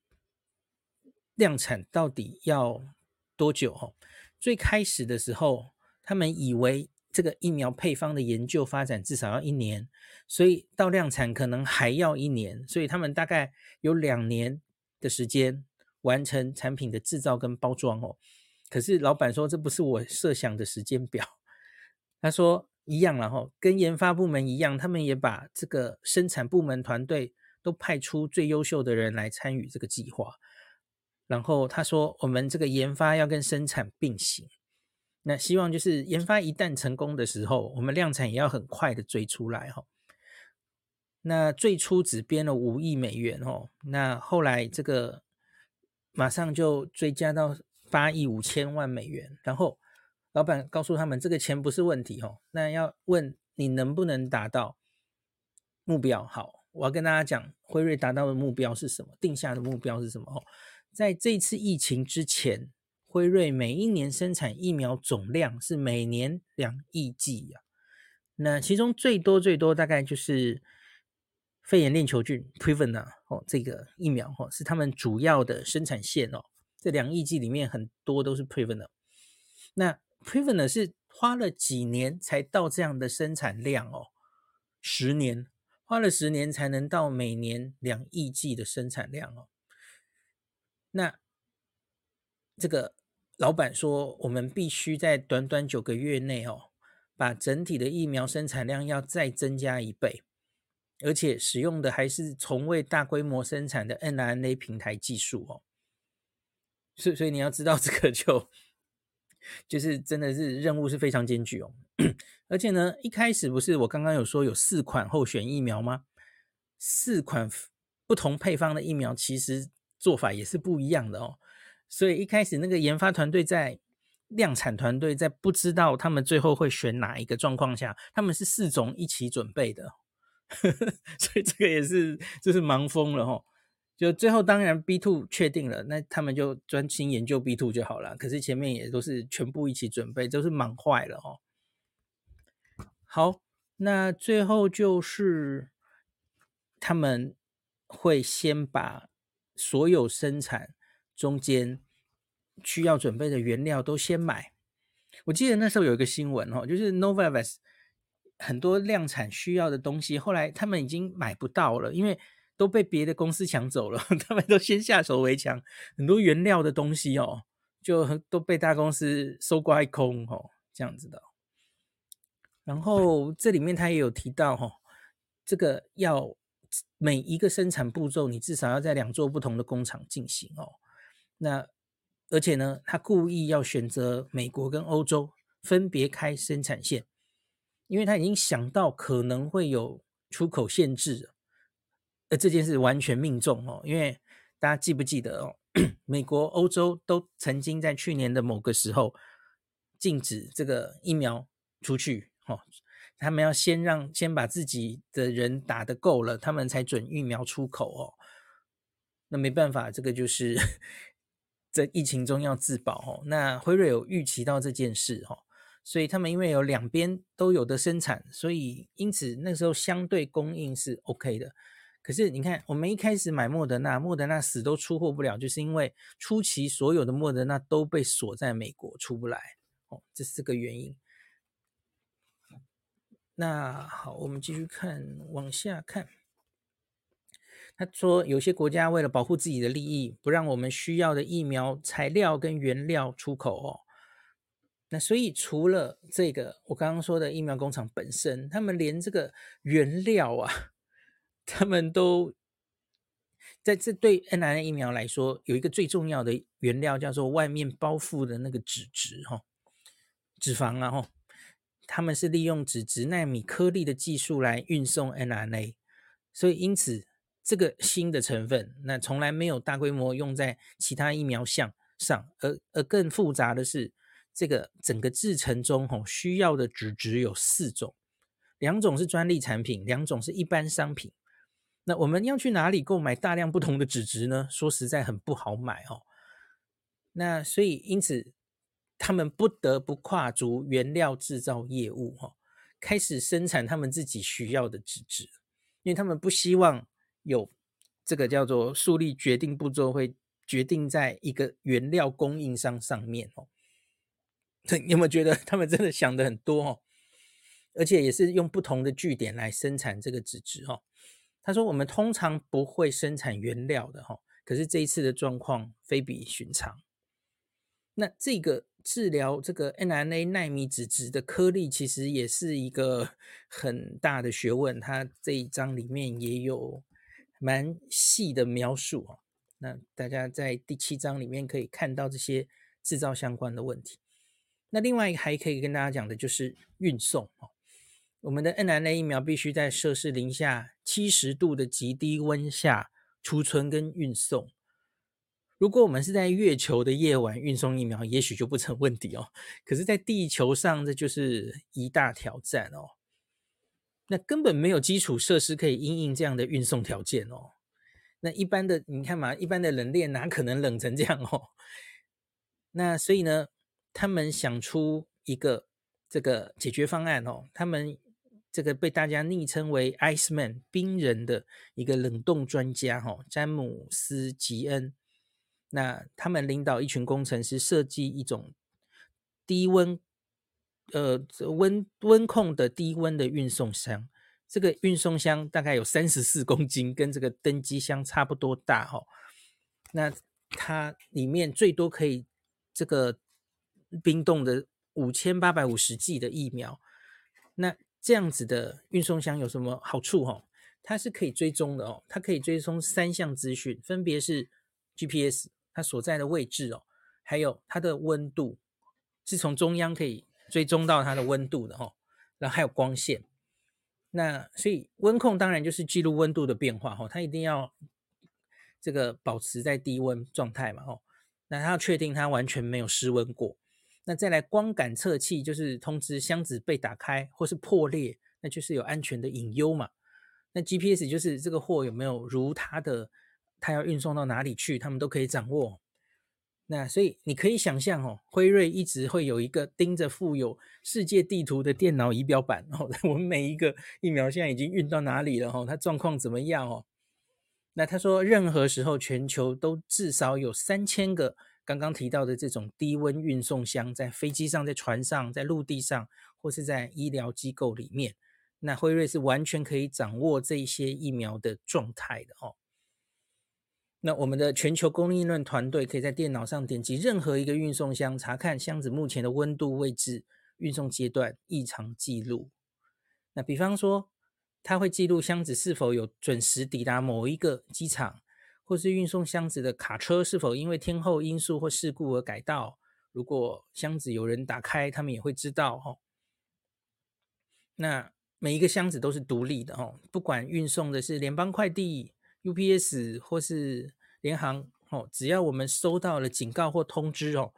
量产到底要多久？哦，最开始的时候，他们以为。这个疫苗配方的研究发展至少要一年，所以到量产可能还要一年，所以他们大概有两年的时间完成产品的制造跟包装哦。可是老板说这不是我设想的时间表，他说一样了哈，跟研发部门一样，他们也把这个生产部门团队都派出最优秀的人来参与这个计划。然后他说我们这个研发要跟生产并行。那希望就是研发一旦成功的时候，我们量产也要很快的追出来哈。那最初只编了五亿美元哦，那后来这个马上就追加到八亿五千万美元。然后老板告诉他们，这个钱不是问题哦，那要问你能不能达到。目标，好，我要跟大家讲，辉瑞达到的目标是什么？定下的目标是什么？哦，在这次疫情之前，辉瑞每一年生产疫苗总量是每年两亿剂呀。那其中最多最多大概就是肺炎链球菌 Prevnar 哦，这个疫苗哦是他们主要的生产线哦。这两亿剂里面很多都是 Prevnar。那 Prevnar 是花了几年才到这样的生产量哦？十年，花了十年才能到每年两亿剂的生产量哦。那这个老板说，我们必须在短短九个月内哦。把整体的疫苗生产量要再增加一倍，而且使用的还是从未大规模生产的 mRNA 平台技术哦。所以，所以你要知道这个就就是真的是任务是非常艰巨哦。而且呢，一开始不是我刚刚有说有四款候选疫苗吗？四款不同配方的疫苗其实做法也是不一样的哦。所以一开始那个研发团队在量产团队在不知道他们最后会选哪一个状况下，他们是四种一起准备的，所以这个也是就是忙疯了齁。就最后当然 B two 确定了，那他们就专心研究 B two 就好了。可是前面也都是全部一起准备，都是忙坏了齁。好，那最后就是他们会先把所有生产中间。需要准备的原料都先买。我记得那时候有一个新闻哦，就是 Novavax 很多量产需要的东西，后来他们已经买不到了，因为都被别的公司抢走了。他们都先下手为强，很多原料的东西哦，就都被大公司收刮一空哦，这样子的。然后这里面他也有提到哦，这个要每一个生产步骤，你至少要在两座不同的工厂进行哦。那而且呢，他故意要选择美国跟欧洲分别开生产线，因为他已经想到可能会有出口限制，呃这件事完全命中哦。因为大家记不记得哦，美国、欧洲都曾经在去年的某个时候禁止这个疫苗出去哦，他们要先让先把自己的人打得够了，他们才准疫苗出口哦。那没办法，这个就是。在疫情中要自保哦，那辉瑞有预期到这件事哦，所以他们因为有两边都有的生产，所以因此那时候相对供应是 OK 的。可是你看，我们一开始买莫德纳，莫德纳死都出货不了，就是因为初期所有的莫德纳都被锁在美国出不来哦，这是个原因。那好，我们继续看，往下看。他说，有些国家为了保护自己的利益，不让我们需要的疫苗材料跟原料出口哦。那所以除了这个我刚刚说的疫苗工厂本身，他们连这个原料啊，他们都在这对 mRNA 疫苗来说，有一个最重要的原料叫做外面包覆的那个脂质哈，脂肪啊哈，他们是利用脂质纳米颗粒的技术来运送 mRNA，所以因此。这个新的成分，那从来没有大规模用在其他疫苗项上，而而更复杂的是，这个整个制程中吼需要的脂质有四种，两种是专利产品，两种是一般商品。那我们要去哪里购买大量不同的脂质呢？说实在很不好买哦。那所以因此，他们不得不跨足原料制造业务哈，开始生产他们自己需要的脂质，因为他们不希望。有这个叫做树立决定步骤，会决定在一个原料供应商上面哦。你有没有觉得他们真的想的很多哦？而且也是用不同的据点来生产这个纸质哦。他说我们通常不会生产原料的哈，可是这一次的状况非比寻常。那这个治疗这个 mRNA 奈米脂质的颗粒，其实也是一个很大的学问。它这一章里面也有。蛮细的描述哦，那大家在第七章里面可以看到这些制造相关的问题。那另外还可以跟大家讲的就是运送哦，我们的 mRNA 疫苗必须在摄氏零下七十度的极低温下储存跟运送。如果我们是在月球的夜晚运送疫苗，也许就不成问题哦。可是，在地球上这就是一大挑战哦。那根本没有基础设施可以因应这样的运送条件哦。那一般的，你看嘛，一般的冷链哪可能冷成这样哦？那所以呢，他们想出一个这个解决方案哦，他们这个被大家昵称为 “Iceman” 冰人的一个冷冻专家哈，詹姆斯·吉恩。那他们领导一群工程师设计一种低温，呃，温温控的低温的运送箱。这个运送箱大概有三十四公斤，跟这个登机箱差不多大哦。那它里面最多可以这个冰冻的五千八百五十剂的疫苗。那这样子的运送箱有什么好处哈？它是可以追踪的哦，它可以追踪三项资讯，分别是 GPS。它所在的位置哦，还有它的温度，是从中央可以追踪到它的温度的哦，然后还有光线。那所以温控当然就是记录温度的变化哦，它一定要这个保持在低温状态嘛哦。那它要确定它完全没有失温过。那再来光感测器就是通知箱子被打开或是破裂，那就是有安全的隐忧嘛。那 GPS 就是这个货有没有如它的。它要运送到哪里去，他们都可以掌握。那所以你可以想象哦，辉瑞一直会有一个盯着附有世界地图的电脑仪表板 哦，我们每一个疫苗现在已经运到哪里了哦，它状况怎么样哦？那他说，任何时候全球都至少有三千个刚刚提到的这种低温运送箱，在飞机上、在船上、在陆地上，或是在医疗机构里面。那辉瑞是完全可以掌握这些疫苗的状态的哦。那我们的全球供应链团队可以在电脑上点击任何一个运送箱，查看箱子目前的温度位置、运送阶段异常记录。那比方说，它会记录箱子是否有准时抵达某一个机场，或是运送箱子的卡车是否因为天候因素或事故而改道。如果箱子有人打开，他们也会知道哦。那每一个箱子都是独立的哦，不管运送的是联邦快递、UPS 或是联航哦，只要我们收到了警告或通知哦，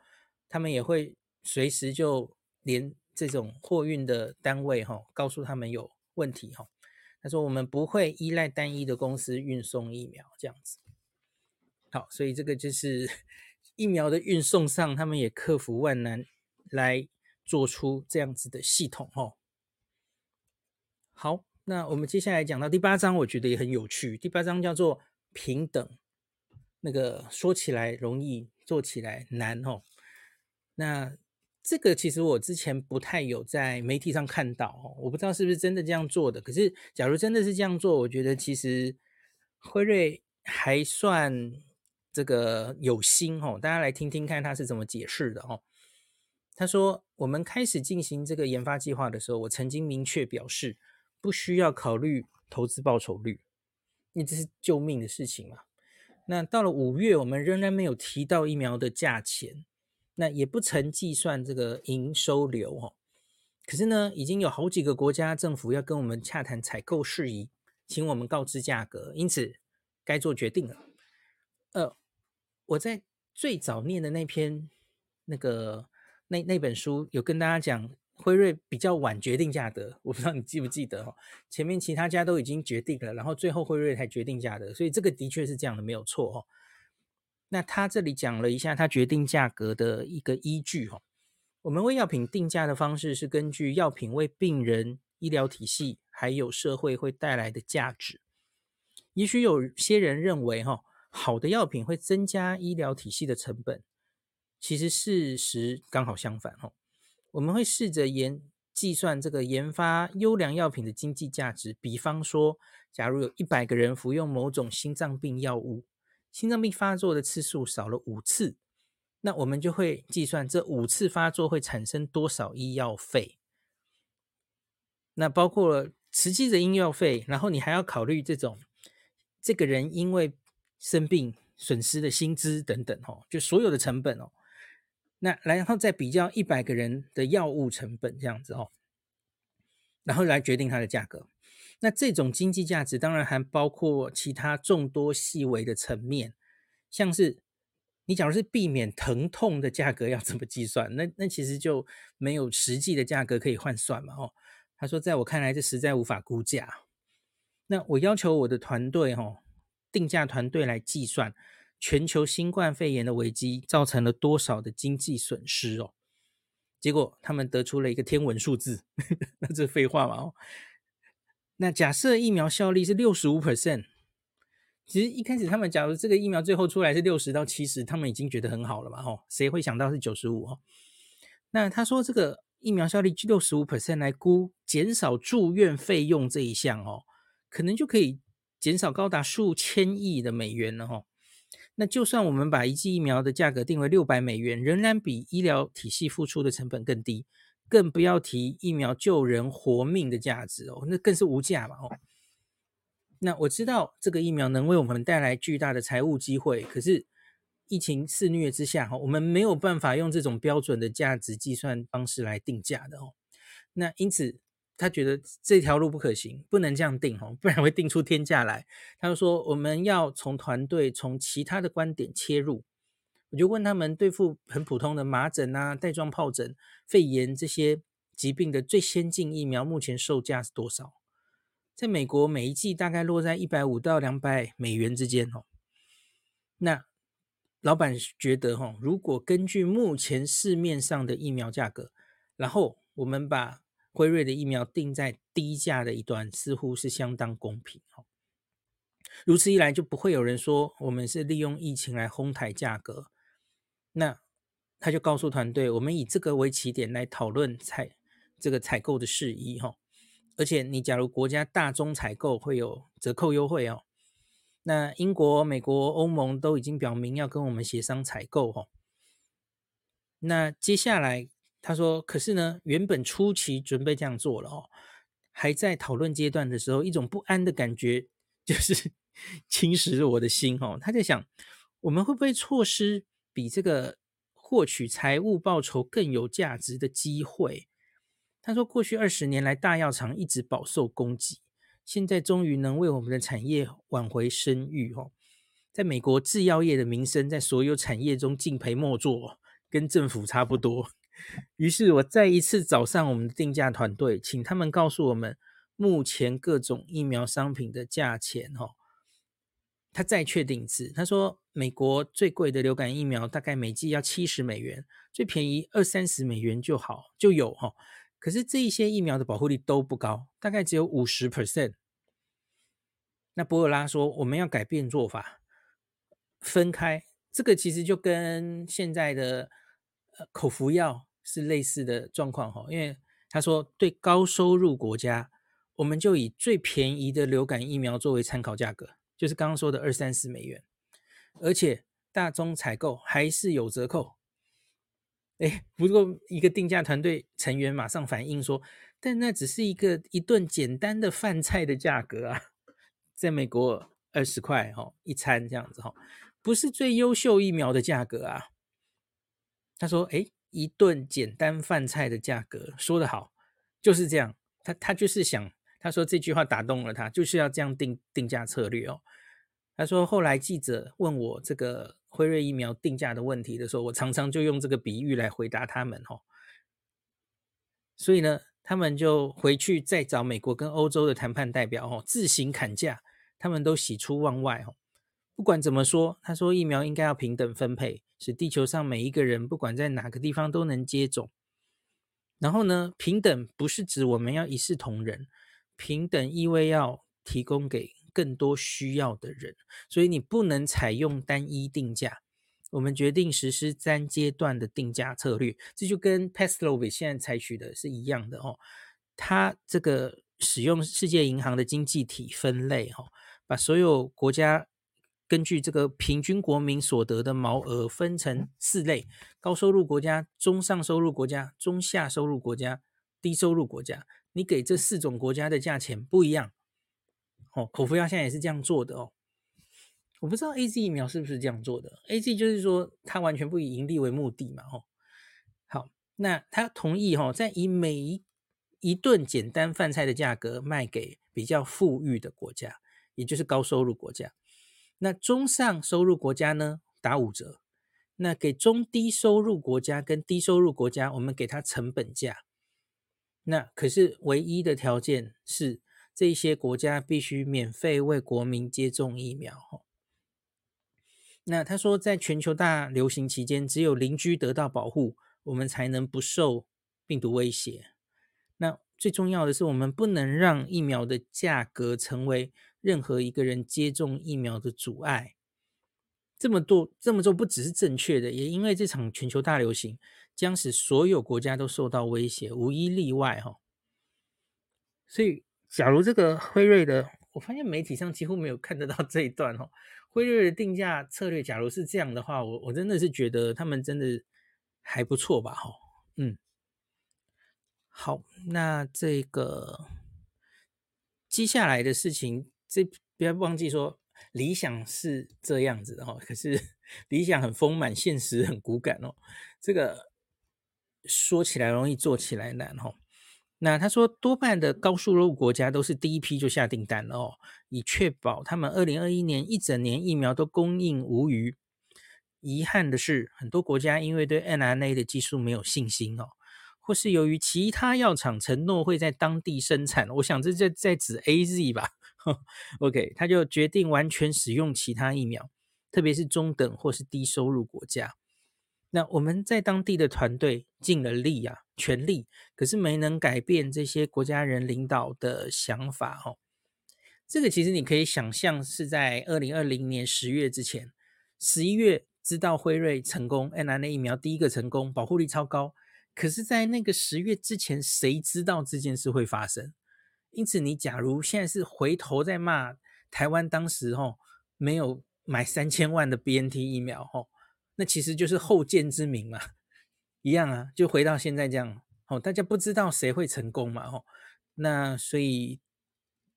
他们也会随时就连这种货运的单位哈，告诉他们有问题哈。他说我们不会依赖单一的公司运送疫苗这样子。好，所以这个就是 疫苗的运送上，他们也克服万难来做出这样子的系统哦。好，那我们接下来讲到第八章，我觉得也很有趣。第八章叫做平等。那个说起来容易，做起来难哦。那这个其实我之前不太有在媒体上看到哦，我不知道是不是真的这样做的。可是，假如真的是这样做，我觉得其实辉瑞还算这个有心哦。大家来听听看他是怎么解释的哦。他说：“我们开始进行这个研发计划的时候，我曾经明确表示，不需要考虑投资报酬率，因为这是救命的事情嘛。”那到了五月，我们仍然没有提到疫苗的价钱，那也不曾计算这个营收流哦。可是呢，已经有好几个国家政府要跟我们洽谈采购事宜，请我们告知价格，因此该做决定了。呃，我在最早念的那篇那个那那本书有跟大家讲。辉瑞比较晚决定价格，我不知道你记不记得哦。前面其他家都已经决定了，然后最后辉瑞才决定价格，所以这个的确是这样的，没有错哦。那他这里讲了一下他决定价格的一个依据哦。我们为药品定价的方式是根据药品为病人、医疗体系还有社会会带来的价值。也许有些人认为哈，好的药品会增加医疗体系的成本，其实事实刚好相反哦。我们会试着研计算这个研发优良药品的经济价值。比方说，假如有一百个人服用某种心脏病药物，心脏病发作的次数少了五次，那我们就会计算这五次发作会产生多少医药费。那包括了实际的医药费，然后你还要考虑这种这个人因为生病损失的薪资等等，哦，就所有的成本哦。那然后再比较一百个人的药物成本这样子哦，然后来决定它的价格。那这种经济价值当然还包括其他众多细微的层面，像是你假如是避免疼痛的价格要怎么计算？那那其实就没有实际的价格可以换算嘛哦。他说，在我看来，这实在无法估价。那我要求我的团队，哦，定价团队来计算全球新冠肺炎的危机造成了多少的经济损失哦。结果他们得出了一个天文数字，那这废话嘛哦。那假设疫苗效力是六十五 percent，其实一开始他们假如这个疫苗最后出来是六十到七十，他们已经觉得很好了嘛哦，谁会想到是九十五哦？那他说这个疫苗效力六十五 percent 来估减少住院费用这一项哦，可能就可以减少高达数千亿的美元了哈。那就算我们把一剂疫苗的价格定为六百美元，仍然比医疗体系付出的成本更低，更不要提疫苗救人活命的价值哦，那更是无价嘛哦。那我知道这个疫苗能为我们带来巨大的财务机会，可是疫情肆虐之下哈，我们没有办法用这种标准的价值计算方式来定价的哦。那因此。他觉得这条路不可行，不能这样定哦，不然会定出天价来。他就说我们要从团队从其他的观点切入。我就问他们，对付很普通的麻疹啊、带状疱疹、肺炎这些疾病的最先进疫苗，目前售价是多少？在美国，每一剂大概落在一百五到两百美元之间哦。那老板觉得哈，如果根据目前市面上的疫苗价格，然后我们把辉瑞的疫苗定在低价的一端，似乎是相当公平。如此一来，就不会有人说我们是利用疫情来哄抬价格。那他就告诉团队，我们以这个为起点来讨论采这个采购的事宜。哈，而且你假如国家大宗采购会有折扣优惠哦。那英国、美国、欧盟都已经表明要跟我们协商采购。哈，那接下来。他说：“可是呢，原本初期准备这样做了哦，还在讨论阶段的时候，一种不安的感觉就是 侵蚀了我的心哦。他在想，我们会不会错失比这个获取财务报酬更有价值的机会？”他说：“过去二十年来，大药厂一直饱受攻击，现在终于能为我们的产业挽回声誉哦。在美国，制药业的名声在所有产业中敬陪末座，跟政府差不多。”于是我再一次找上我们的定价团队，请他们告诉我们目前各种疫苗商品的价钱。哈，他再确定一次，他说美国最贵的流感疫苗大概每剂要七十美元，最便宜二三十美元就好就有哈。可是这一些疫苗的保护力都不高，大概只有五十 percent。那博尔拉说我们要改变做法，分开这个其实就跟现在的口服药。是类似的状况哈，因为他说对高收入国家，我们就以最便宜的流感疫苗作为参考价格，就是刚刚说的二三十美元，而且大宗采购还是有折扣。哎，不过一个定价团队成员马上反映说，但那只是一个一顿简单的饭菜的价格啊，在美国二十块哈一餐这样子哈，不是最优秀疫苗的价格啊。他说，哎。一顿简单饭菜的价格，说得好，就是这样。他他就是想，他说这句话打动了他，就是要这样定定价策略哦。他说后来记者问我这个辉瑞疫苗定价的问题的时候，我常常就用这个比喻来回答他们哦。所以呢，他们就回去再找美国跟欧洲的谈判代表哦，自行砍价，他们都喜出望外哦。不管怎么说，他说疫苗应该要平等分配。使地球上每一个人，不管在哪个地方都能接种。然后呢，平等不是指我们要一视同仁，平等意味要提供给更多需要的人。所以你不能采用单一定价。我们决定实施三阶段的定价策略，这就跟 p a s l o v 现在采取的是一样的哦。他这个使用世界银行的经济体分类哦，把所有国家。根据这个平均国民所得的毛额分成四类：高收入国家、中上收入国家、中下收入国家、低收入国家。你给这四种国家的价钱不一样。哦，口服药现在也是这样做的哦。我不知道 AZ 疫苗是不是这样做的。AZ 就是说它完全不以盈利为目的嘛。哦，好，那他同意哈，在以每一一顿简单饭菜的价格卖给比较富裕的国家，也就是高收入国家。那中上收入国家呢，打五折。那给中低收入国家跟低收入国家，我们给它成本价。那可是唯一的条件是，这些国家必须免费为国民接种疫苗。那他说，在全球大流行期间，只有邻居得到保护，我们才能不受病毒威胁。那最重要的是，我们不能让疫苗的价格成为任何一个人接种疫苗的阻碍。这么多这么做不只是正确的，也因为这场全球大流行将使所有国家都受到威胁，无一例外哈。所以，假如这个辉瑞的，我发现媒体上几乎没有看得到这一段哦。辉瑞的定价策略，假如是这样的话，我我真的是觉得他们真的还不错吧？哈，嗯，好，那这个接下来的事情，这不要忘记说，理想是这样子的哈，可是理想很丰满，现实很骨感哦。这个说起来容易，做起来难哈。那他说，多半的高速入国家都是第一批就下订单了哦，以确保他们二零二一年一整年疫苗都供应无虞。遗憾的是，很多国家因为对 mRNA 的技术没有信心哦，或是由于其他药厂承诺会在当地生产，我想这在在指 AZ 吧 OK，他就决定完全使用其他疫苗，特别是中等或是低收入国家。那我们在当地的团队尽了力啊，全力，可是没能改变这些国家人领导的想法哦。这个其实你可以想象是在二零二零年十月之前，十一月知道辉瑞成功，mRNA 疫苗第一个成功，保护力超高。可是，在那个十月之前，谁知道这件事会发生？因此，你假如现在是回头在骂台湾当时哦，没有买三千万的 BNT 疫苗哦。那其实就是后见之明嘛，一样啊，就回到现在这样哦，大家不知道谁会成功嘛，哦，那所以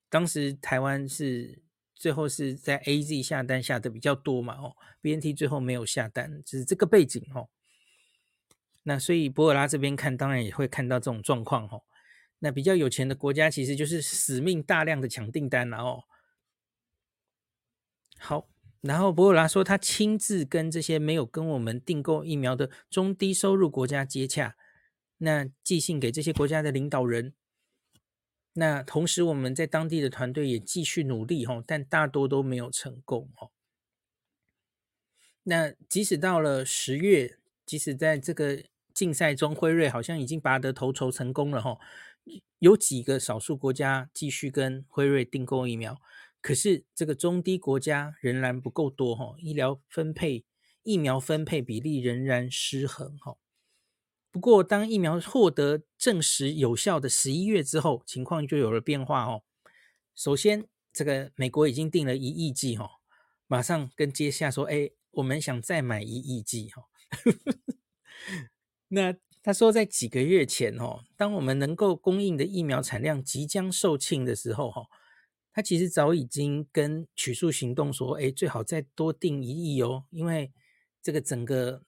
当时台湾是最后是在 AZ 下单下的比较多嘛，哦，BNT 最后没有下单，就是这个背景哦。那所以博尔拉这边看，当然也会看到这种状况哦。那比较有钱的国家其实就是死命大量的抢订单了哦。好。然后博尔拉说，他亲自跟这些没有跟我们订购疫苗的中低收入国家接洽，那寄信给这些国家的领导人。那同时我们在当地的团队也继续努力哈，但大多都没有成功哈。那即使到了十月，即使在这个竞赛中，辉瑞好像已经拔得头筹成功了哈，有几个少数国家继续跟辉瑞订购疫苗。可是这个中低国家仍然不够多哈，医疗分配疫苗分配比例仍然失衡哈。不过当疫苗获得证实有效的十一月之后，情况就有了变化哦。首先，这个美国已经订了一亿剂哈，马上跟接下说，哎，我们想再买一亿剂哈。那他说，在几个月前哦，当我们能够供应的疫苗产量即将售罄的时候哈。他其实早已经跟取数行动说：“哎，最好再多订一亿哦，因为这个整个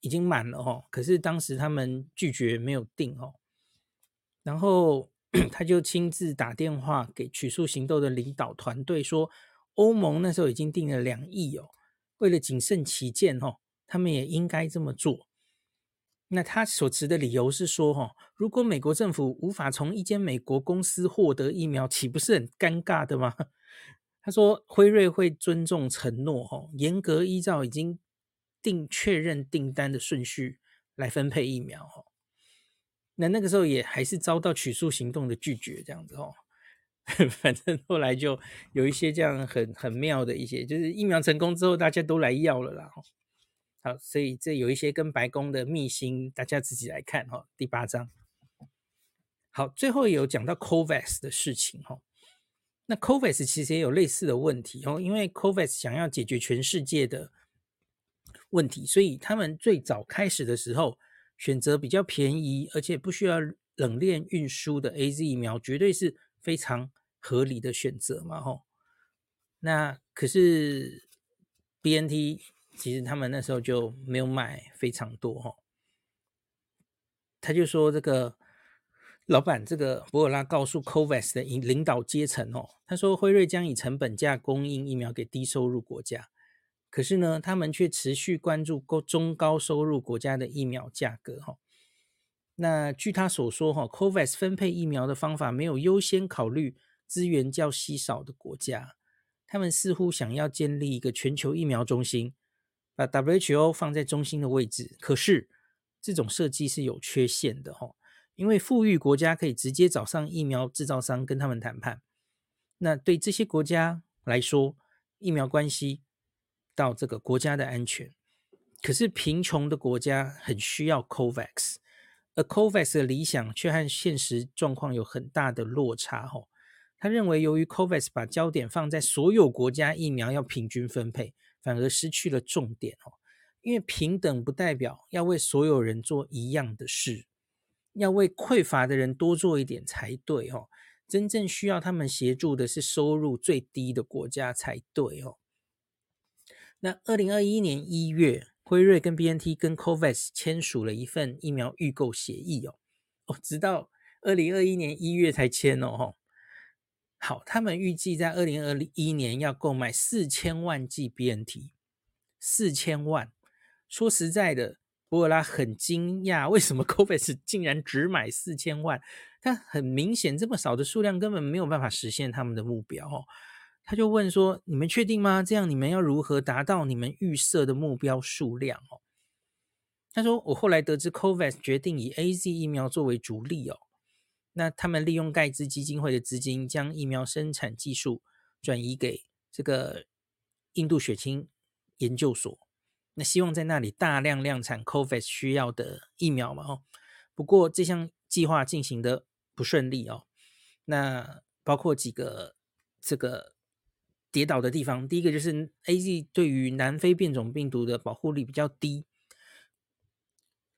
已经满了哦。”可是当时他们拒绝没有订哦。然后 他就亲自打电话给取数行动的领导团队说：“欧盟那时候已经订了两亿哦，为了谨慎起见哦，他们也应该这么做。”那他所持的理由是说，哈，如果美国政府无法从一间美国公司获得疫苗，岂不是很尴尬的吗？他说，辉瑞会尊重承诺，哈，严格依照已经订确认订单的顺序来分配疫苗，哈。那那个时候也还是遭到取数行动的拒绝，这样子，哦。反正后来就有一些这样很很妙的一些，就是疫苗成功之后，大家都来要了啦。所以这有一些跟白宫的秘辛，大家自己来看哈。第八章，好，最后有讲到 COVAX 的事情哈。那 COVAX 其实也有类似的问题哦，因为 COVAX 想要解决全世界的问题，所以他们最早开始的时候选择比较便宜而且不需要冷链运输的 AZ 疫苗，绝对是非常合理的选择嘛吼。那可是 BNT。其实他们那时候就没有买非常多哈，他就说这个老板这个博尔拉告诉 COVAX 的领领导阶层哦，他说辉瑞将以成本价供应疫苗给低收入国家，可是呢，他们却持续关注高中高收入国家的疫苗价格哈。那据他所说，哈，COVAX 分配疫苗的方法没有优先考虑资源较稀少的国家，他们似乎想要建立一个全球疫苗中心，把 WHO 放在中心的位置。可是这种设计是有缺陷的，哈，因为富裕国家可以直接找上疫苗制造商跟他们谈判，那对这些国家来说，疫苗关系到这个国家的安全。可是贫穷的国家很需要 COVAX，而 COVAX 的理想却和现实状况有很大的落差。吼，他认为由于 COVAX 把焦点放在所有国家疫苗要平均分配，反而失去了重点。哦，因为平等不代表要为所有人做一样的事，要为匮乏的人多做一点才对。哦，真正需要他们协助的是收入最低的国家才对。哦，那二零二一年一月。辉瑞跟 BNT 跟 COVAX 签署了一份疫苗预购协议哦，哦，直到二零二一年一月才签哦，好，他们预计在二零二一年要购买四千万剂 BNT，四千万。说实在的，博尔拉很惊讶，为什么 COVAX 竟然只买四千万？他很明显，这么少的数量根本没有办法实现他们的目标哦。他就问说：“你们确定吗？这样你们要如何达到你们预设的目标数量？”哦，他说：“我后来得知，COVAX 决定以 AZ 疫苗作为主力哦。那他们利用盖茨基金会的资金，将疫苗生产技术转移给这个印度血清研究所，那希望在那里大量量产 COVAX 需要的疫苗嘛。哦，不过这项计划进行的不顺利哦。那包括几个这个。”跌倒的地方，第一个就是 AZ 对于南非变种病毒的保护力比较低，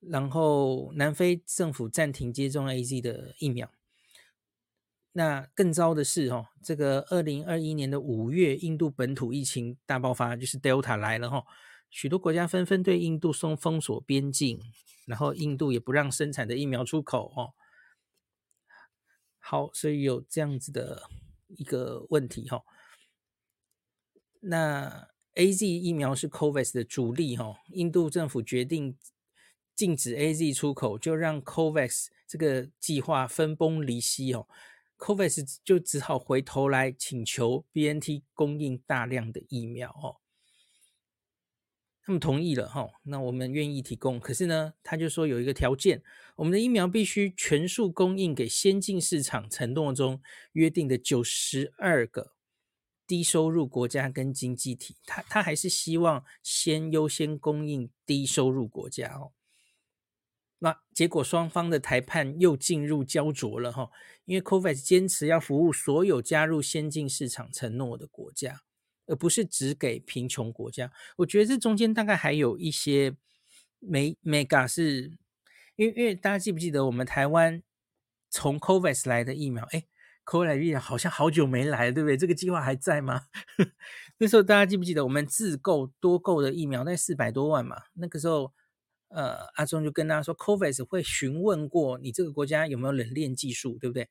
然后南非政府暂停接种 AZ 的疫苗。那更糟的是，哦，这个二零二一年的五月，印度本土疫情大爆发，就是 Delta 来了，哈，许多国家纷纷对印度松封锁边境，然后印度也不让生产的疫苗出口，哦。好，所以有这样子的一个问题，哈。那 AZ 疫苗是 COVAX 的主力哈，印度政府决定禁止 AZ 出口，就让 COVAX 这个计划分崩离析哦，COVAX 就只好回头来请求 BNT 供应大量的疫苗哦，他们同意了哈，那我们愿意提供，可是呢，他就说有一个条件，我们的疫苗必须全数供应给先进市场承诺中约定的九十二个。低收入国家跟经济体，他他还是希望先优先供应低收入国家哦。那结果双方的谈判又进入胶着了哈，因为 COVAX 坚持要服务所有加入先进市场承诺的国家，而不是只给贫穷国家。我觉得这中间大概还有一些没 mega 是，因为因为大家记不记得我们台湾从 COVAX 来的疫苗？哎。后来疫苗好像好久没来了，对不对？这个计划还在吗？那时候大家记不记得我们自购多购的疫苗那四百多万嘛？那个时候，呃，阿中就跟大家说，COVAX 会询问过你这个国家有没有冷链技术，对不对？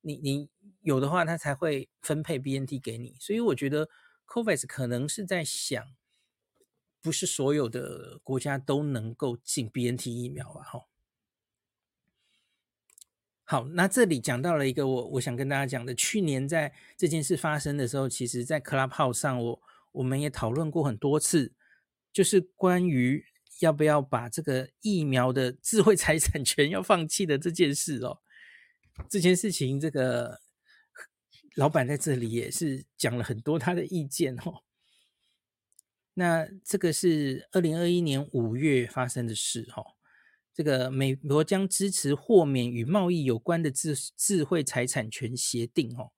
你你有的话，他才会分配 BNT 给你。所以我觉得 COVAX 可能是在想，不是所有的国家都能够进 BNT 疫苗吧？哈。好，那这里讲到了一个我我想跟大家讲的，去年在这件事发生的时候，其实在 Clubhouse 上我我们也讨论过很多次，就是关于要不要把这个疫苗的智慧财产权要放弃的这件事哦。这件事情，这个老板在这里也是讲了很多他的意见哦。那这个是二零二一年五月发生的事哦。这个美国将支持豁免与贸易有关的智智慧财产权协定哦，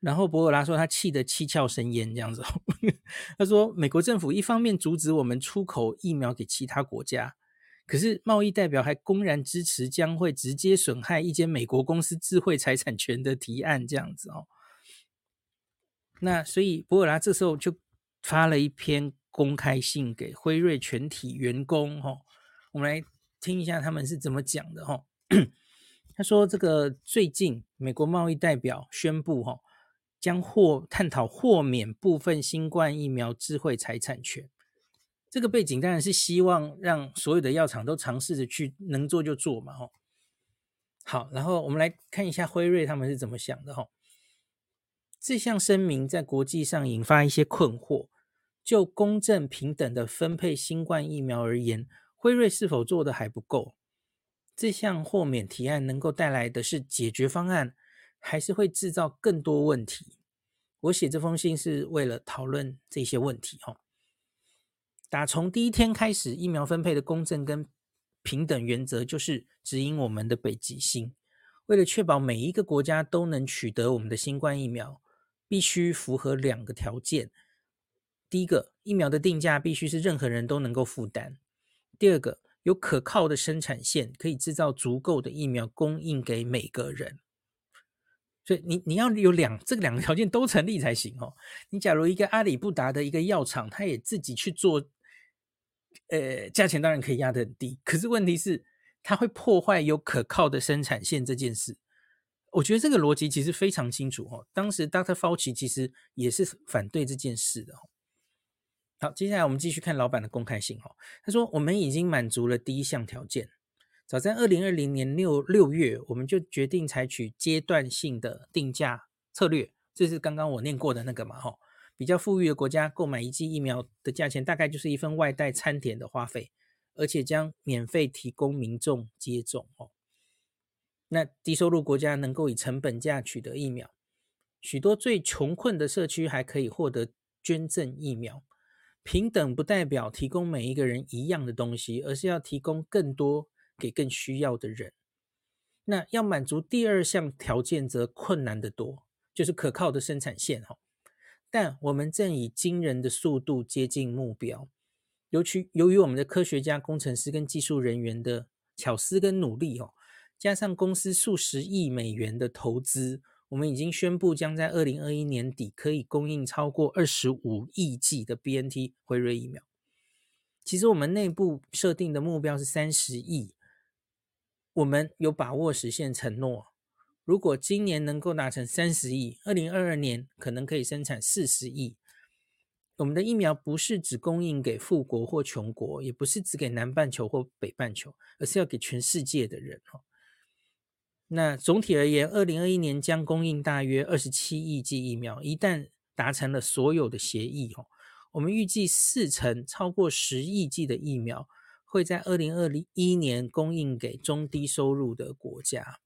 然后博尔拉说他气得七窍生烟这样子，他说美国政府一方面阻止我们出口疫苗给其他国家，可是贸易代表还公然支持将会直接损害一间美国公司智慧财产权的提案这样子哦，那所以博尔拉这时候就发了一篇公开信给辉瑞全体员工哦，我们来。听一下他们是怎么讲的哈。他说：“这个最近美国贸易代表宣布哈，将或探讨豁免部分新冠疫苗智慧财产权。这个背景当然是希望让所有的药厂都尝试着去能做就做嘛，吼。好，然后我们来看一下辉瑞他们是怎么想的，吼。这项声明在国际上引发一些困惑。就公正平等的分配新冠疫苗而言，辉瑞是否做得还不够？这项豁免提案能够带来的是解决方案，还是会制造更多问题？我写这封信是为了讨论这些问题。哈，打从第一天开始，疫苗分配的公正跟平等原则就是指引我们的北极星。为了确保每一个国家都能取得我们的新冠疫苗，必须符合两个条件。第一个，疫苗的定价必须是任何人都能够负担；第二个，有可靠的生产线，可以制造足够的疫苗供应给每个人。所以你你要有两这两个条件都成立才行哦。你假如一个阿里不达的一个药厂，他也自己去做，呃，价钱当然可以压得很低，可是问题是它会破坏有可靠的生产线这件事。我觉得这个逻辑其实非常清楚哦。当时 Dr. Fauci 其实也是反对这件事的哦。好，接下来我们继续看老板的公开信哈。他说：“我们已经满足了第一项条件，早在二零二零年六六月，我们就决定采取阶段性的定价策略。这是刚刚我念过的那个嘛吼。比较富裕的国家购买一剂疫苗的价钱，大概就是一份外带餐点的花费，而且将免费提供民众接种哦。那低收入国家能够以成本价取得疫苗，许多最穷困的社区还可以获得捐赠疫苗。”平等不代表提供每一个人一样的东西，而是要提供更多给更需要的人。那要满足第二项条件则困难得多，就是可靠的生产线哈。但我们正以惊人的速度接近目标，尤其由于我们的科学家、工程师跟技术人员的巧思跟努力哦，加上公司数十亿美元的投资。我们已经宣布，将在二零二一年底可以供应超过二十五亿剂的 BNT 辉瑞疫苗。其实我们内部设定的目标是三十亿，我们有把握实现承诺。如果今年能够达成三十亿，二零二二年可能可以生产四十亿。我们的疫苗不是只供应给富国或穷国，也不是只给南半球或北半球，而是要给全世界的人。那总体而言，二零二一年将供应大约二十七亿剂疫苗。一旦达成了所有的协议，哦，我们预计四成超过十亿剂的疫苗会在二零二零一年供应给中低收入的国家。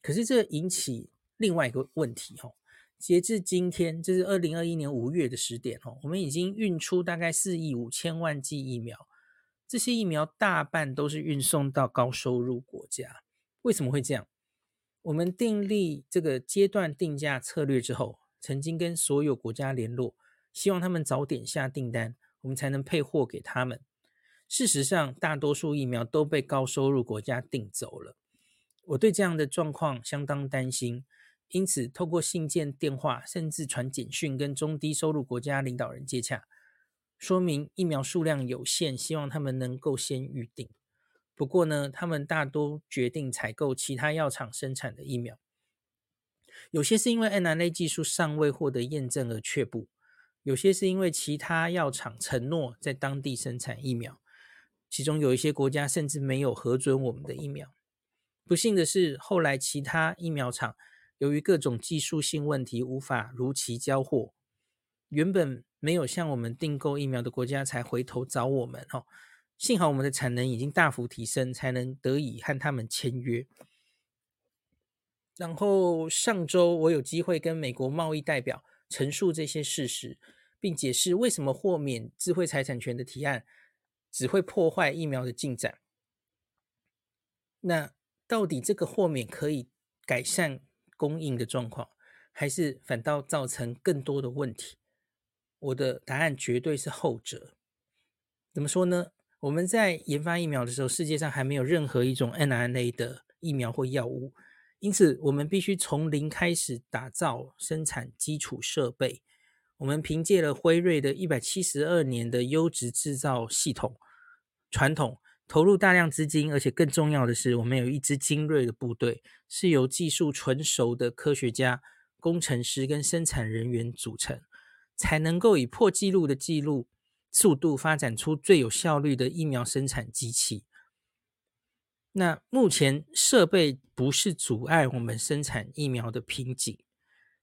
可是这引起另外一个问题，哦，截至今天，这是二零二一年五月的时点，哦，我们已经运出大概四亿五千万剂疫苗，这些疫苗大半都是运送到高收入国家。为什么会这样？我们订立这个阶段定价策略之后，曾经跟所有国家联络，希望他们早点下订单，我们才能配货给他们。事实上，大多数疫苗都被高收入国家订走了。我对这样的状况相当担心，因此透过信件、电话，甚至传简讯跟中低收入国家领导人接洽，说明疫苗数量有限，希望他们能够先预定。不过呢，他们大多决定采购其他药厂生产的疫苗，有些是因为 mRNA 技术尚未获得验证而却步，有些是因为其他药厂承诺在当地生产疫苗，其中有一些国家甚至没有核准我们的疫苗。不幸的是，后来其他疫苗厂由于各种技术性问题无法如期交货，原本没有向我们订购疫苗的国家才回头找我们哦。幸好我们的产能已经大幅提升，才能得以和他们签约。然后上周我有机会跟美国贸易代表陈述这些事实，并解释为什么豁免智慧财产权的提案只会破坏疫苗的进展。那到底这个豁免可以改善供应的状况，还是反倒造成更多的问题？我的答案绝对是后者。怎么说呢？我们在研发疫苗的时候，世界上还没有任何一种 mRNA 的疫苗或药物，因此我们必须从零开始打造生产基础设备。我们凭借了辉瑞的一百七十二年的优质制造系统传统，投入大量资金，而且更重要的是，我们有一支精锐的部队，是由技术纯熟的科学家、工程师跟生产人员组成，才能够以破纪录的记录。速度发展出最有效率的疫苗生产机器。那目前设备不是阻碍我们生产疫苗的瓶颈，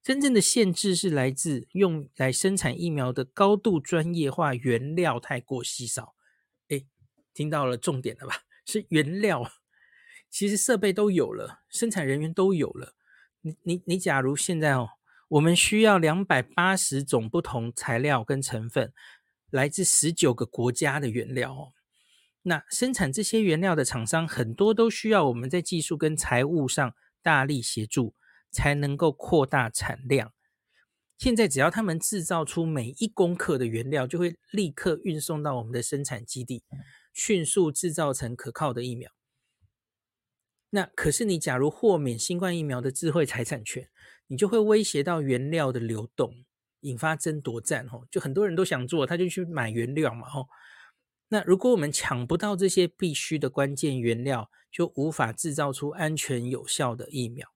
真正的限制是来自用来生产疫苗的高度专业化原料太过稀少。哎，听到了重点了吧？是原料。其实设备都有了，生产人员都有了。你你你，假如现在哦，我们需要两百八十种不同材料跟成分，来自十九个国家的原料哦。那生产这些原料的厂商很多都需要我们在技术跟财务上大力协助，才能够扩大产量。现在只要他们制造出每一公克的原料，就会立刻运送到我们的生产基地，迅速制造成可靠的疫苗。那可是你假如豁免新冠疫苗的智慧财产权，你就会威胁到原料的流动，引发争夺战。哦，就很多人都想做，他就去买原料嘛。哦。那如果我们抢不到这些必须的关键原料，就无法制造出安全有效的疫苗。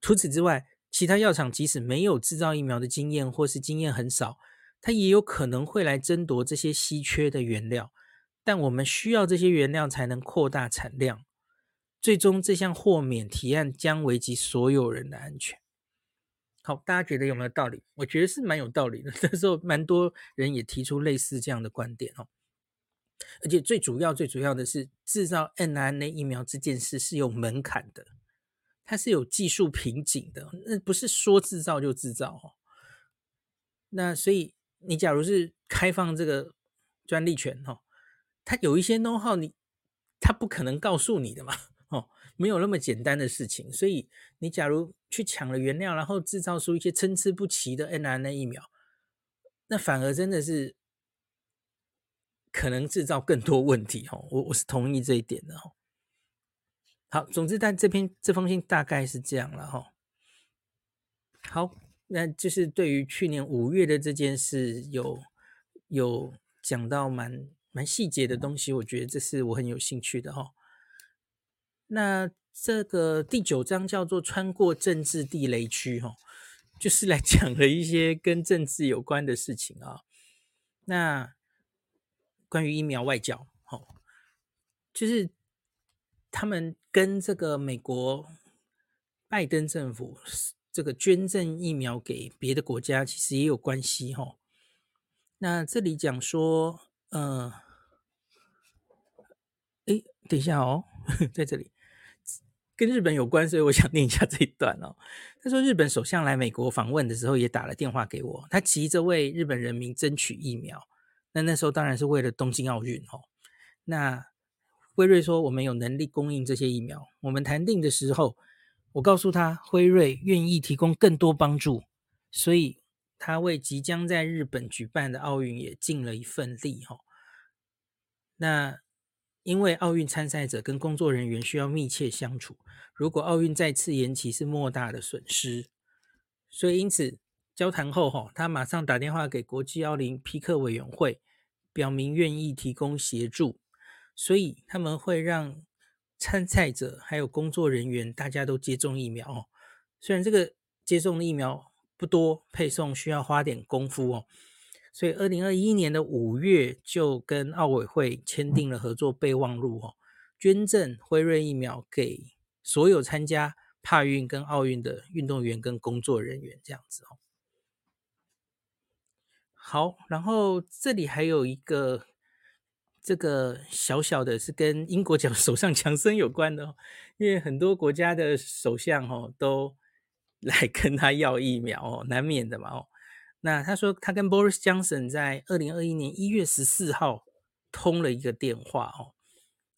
除此之外，其他药厂即使没有制造疫苗的经验，或是经验很少，它也有可能会来争夺这些稀缺的原料。但我们需要这些原料才能扩大产量。最终，这项豁免提案将危及所有人的安全。好，大家觉得有没有道理？我觉得是蛮有道理的。那时候，蛮多人也提出类似这样的观点哦。而且最主要、最主要的是，制造 mRNA 疫苗这件事是有门槛的，它是有技术瓶颈的，那不是说制造就制造哦。那所以，你假如是开放这个专利权哦，它有一些 know how，你它不可能告诉你的嘛，哦，没有那么简单的事情。所以，你假如去抢了原料，然后制造出一些参差不齐的 n r n a 疫苗，那反而真的是。可能制造更多问题哦，我我是同意这一点的哦。好，总之，但这篇这封信大概是这样了哈。好，那就是对于去年五月的这件事有有讲到蛮蛮细节的东西，我觉得这是我很有兴趣的哈。那这个第九章叫做“穿过政治地雷区”哈，就是来 讲了一些跟政治有关的事情啊。那关于疫苗外交，哦，就是他们跟这个美国拜登政府这个捐赠疫苗给别的国家，其实也有关系，哈。那这里讲说，嗯，哎，等一下哦，在这里跟日本有关，所以我想念一下这一段哦。他说，日本首相来美国访问的时候，也打了电话给我，他急着为日本人民争取疫苗。那那时候当然是为了东京奥运哦。那辉瑞说，我们有能力供应这些疫苗。我们谈定的时候，我告诉他辉瑞愿意提供更多帮助，所以他为即将在日本举办的奥运也尽了一份力哈。那因为奥运参赛者跟工作人员需要密切相处，如果奥运再次延期是莫大的损失，所以因此交谈后哈，他马上打电话给国际奥林匹克委员会。表明愿意提供协助，所以他们会让参赛者还有工作人员大家都接种疫苗哦。虽然这个接种的疫苗不多，配送需要花点功夫哦。所以二零二一年的五月就跟奥委会签订了合作备忘录哦，捐赠辉瑞疫苗给所有参加帕运跟奥运的运动员跟工作人员这样子哦。好，然后这里还有一个这个小小的，是跟英国讲 首相强森有关的哦，因为很多国家的首相哦都 来跟他要疫苗哦，难免的嘛哦。那他说他跟 Boris Johnson 在二零二一年一月十四号通了一个电话哦。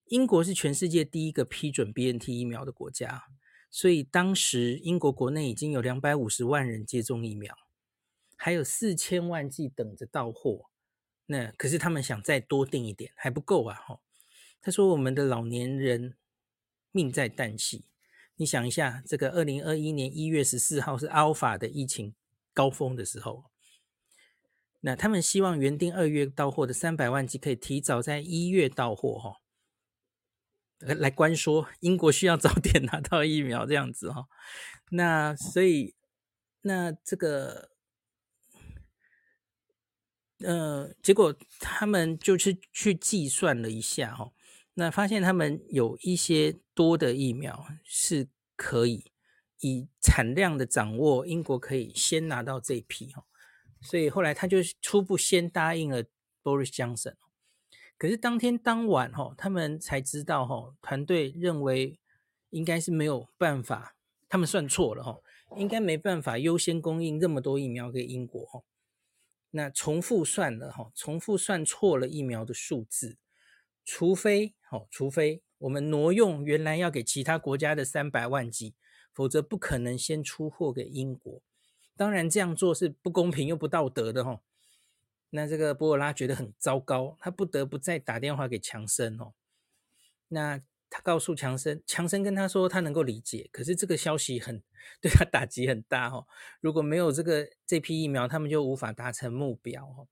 英国是全世界第一个批准 BNT 疫苗的国家，所以当时英国国内已经有两百五十万人接种疫苗。还有四千万剂等着到货，那可是他们想再多订一点，还不够啊！哈，他说我们的老年人命在旦夕，你想一下，这个二零二一年一月十四号是阿尔法的疫情高峰的时候，那他们希望原定二月到货的三百万剂可以提早在一月到货，哈，来关说英国需要早点拿到疫苗这样子，哈，那所以那这个。呃，结果他们就是去计算了一下哈，那发现他们有一些多的疫苗是可以以产量的掌握，英国可以先拿到这批哈，所以后来他就初步先答应了 Boris Johnson。可是当天当晚哈，他们才知道哈，团队认为应该是没有办法，他们算错了哈，应该没办法优先供应这么多疫苗给英国哈。那重复算了哈，重复算错了疫苗的数字，除非哦，除非我们挪用原来要给其他国家的三百万剂，否则不可能先出货给英国。当然这样做是不公平又不道德的哈。那这个博尔拉觉得很糟糕，他不得不再打电话给强生哦。那他告诉强生，强生跟他说他能够理解，可是这个消息很。对他打击很大哈，如果没有这个这批疫苗，他们就无法达成目标哈。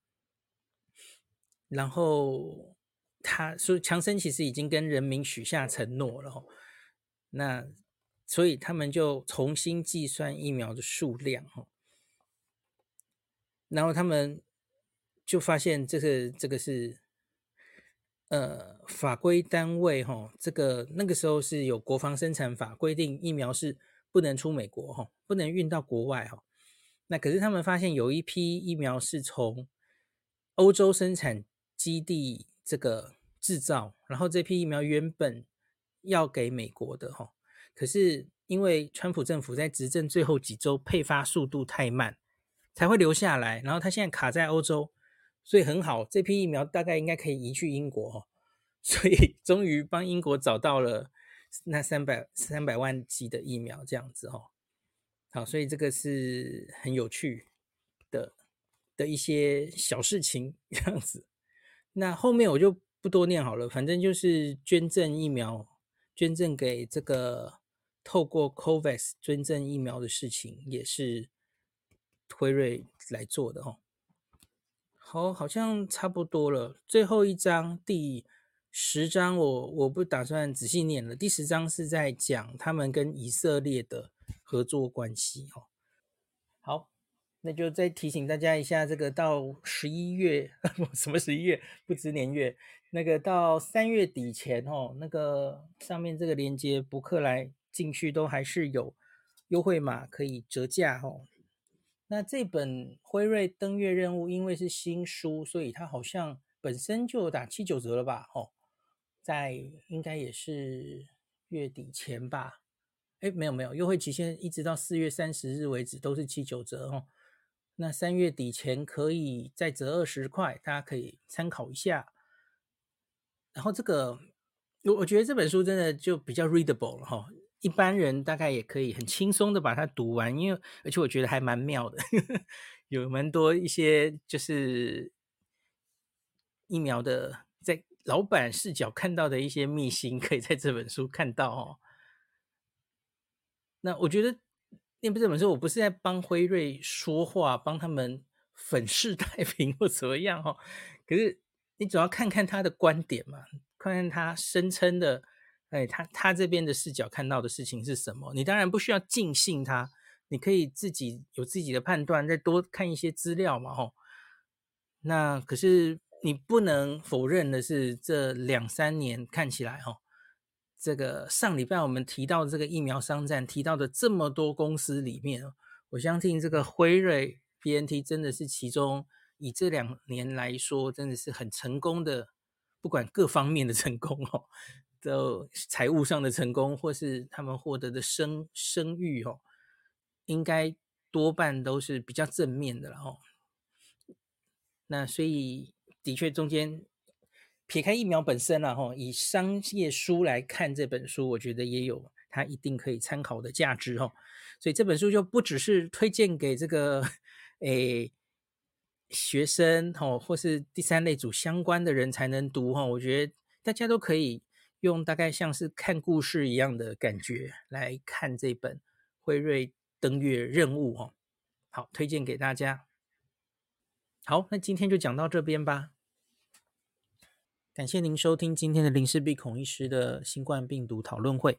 然后他说，强生其实已经跟人民许下承诺了哈。那所以他们就重新计算疫苗的数量哈。然后他们就发现这个这个是呃法规单位哈，这个那个时候是有国防生产法规定疫苗是。不能出美国哈，不能运到国外哈。那可是他们发现有一批疫苗是从欧洲生产基地这个制造，然后这批疫苗原本要给美国的哈，可是因为川普政府在执政最后几周配发速度太慢，才会留下来。然后他现在卡在欧洲，所以很好，这批疫苗大概应该可以移去英国哦，所以终于帮英国找到了。那三百三百万剂的疫苗这样子哦，好，所以这个是很有趣的的一些小事情 这样子。那后面我就不多念好了，反正就是捐赠疫苗，捐赠给这个透过 COVAX 捐赠疫苗的事情，也是辉瑞来做的哦。好，好像差不多了，最后一章第。十章我我不打算仔细念了。第十章是在讲他们跟以色列的合作关系哦。好，那就再提醒大家一下，这个到十一月，什么十一月不知年月，那个到三月底前哦，那个上面这个链接博客来进去都还是有优惠码可以折价哦。那这本辉瑞登月任务因为是新书，所以它好像本身就打七九折了吧？哦。在应该也是月底前吧，哎，没有没有，优惠期限一直到四月三十日为止都是七九折哦。那三月底前可以再折二十块，大家可以参考一下。然后这个，我我觉得这本书真的就比较 readable 了哈，一般人大概也可以很轻松的把它读完，因为而且我觉得还蛮妙的，有蛮多一些就是疫苗的。在老板视角看到的一些秘辛，可以在这本书看到哦。那我觉得念这本书，我不是在帮辉瑞说话，帮他们粉饰太平或怎么样哈。可是你总要看看他的观点嘛，看看他声称的，哎，他他这边的视角看到的事情是什么。你当然不需要尽信他，你可以自己有自己的判断，再多看一些资料嘛，吼。那可是。你不能否认的是，这两三年看起来，吼，这个上礼拜我们提到这个疫苗商战，提到的这么多公司里面，我相信这个辉瑞 BNT 真的是其中，以这两年来说，真的是很成功的，不管各方面的成功哦，的财务上的成功，或是他们获得的声声誉哦，应该多半都是比较正面的了哦。那所以。的确，中间撇开疫苗本身了哈，以商业书来看这本书，我觉得也有它一定可以参考的价值哈。所以这本书就不只是推荐给这个诶学生哈，或是第三类组相关的人才能读哈。我觉得大家都可以用大概像是看故事一样的感觉来看这本辉瑞登月任务哦。好，推荐给大家。好，那今天就讲到这边吧。感谢您收听今天的林氏璧孔医师的新冠病毒讨论会。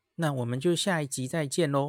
那我们就下一集再见喽。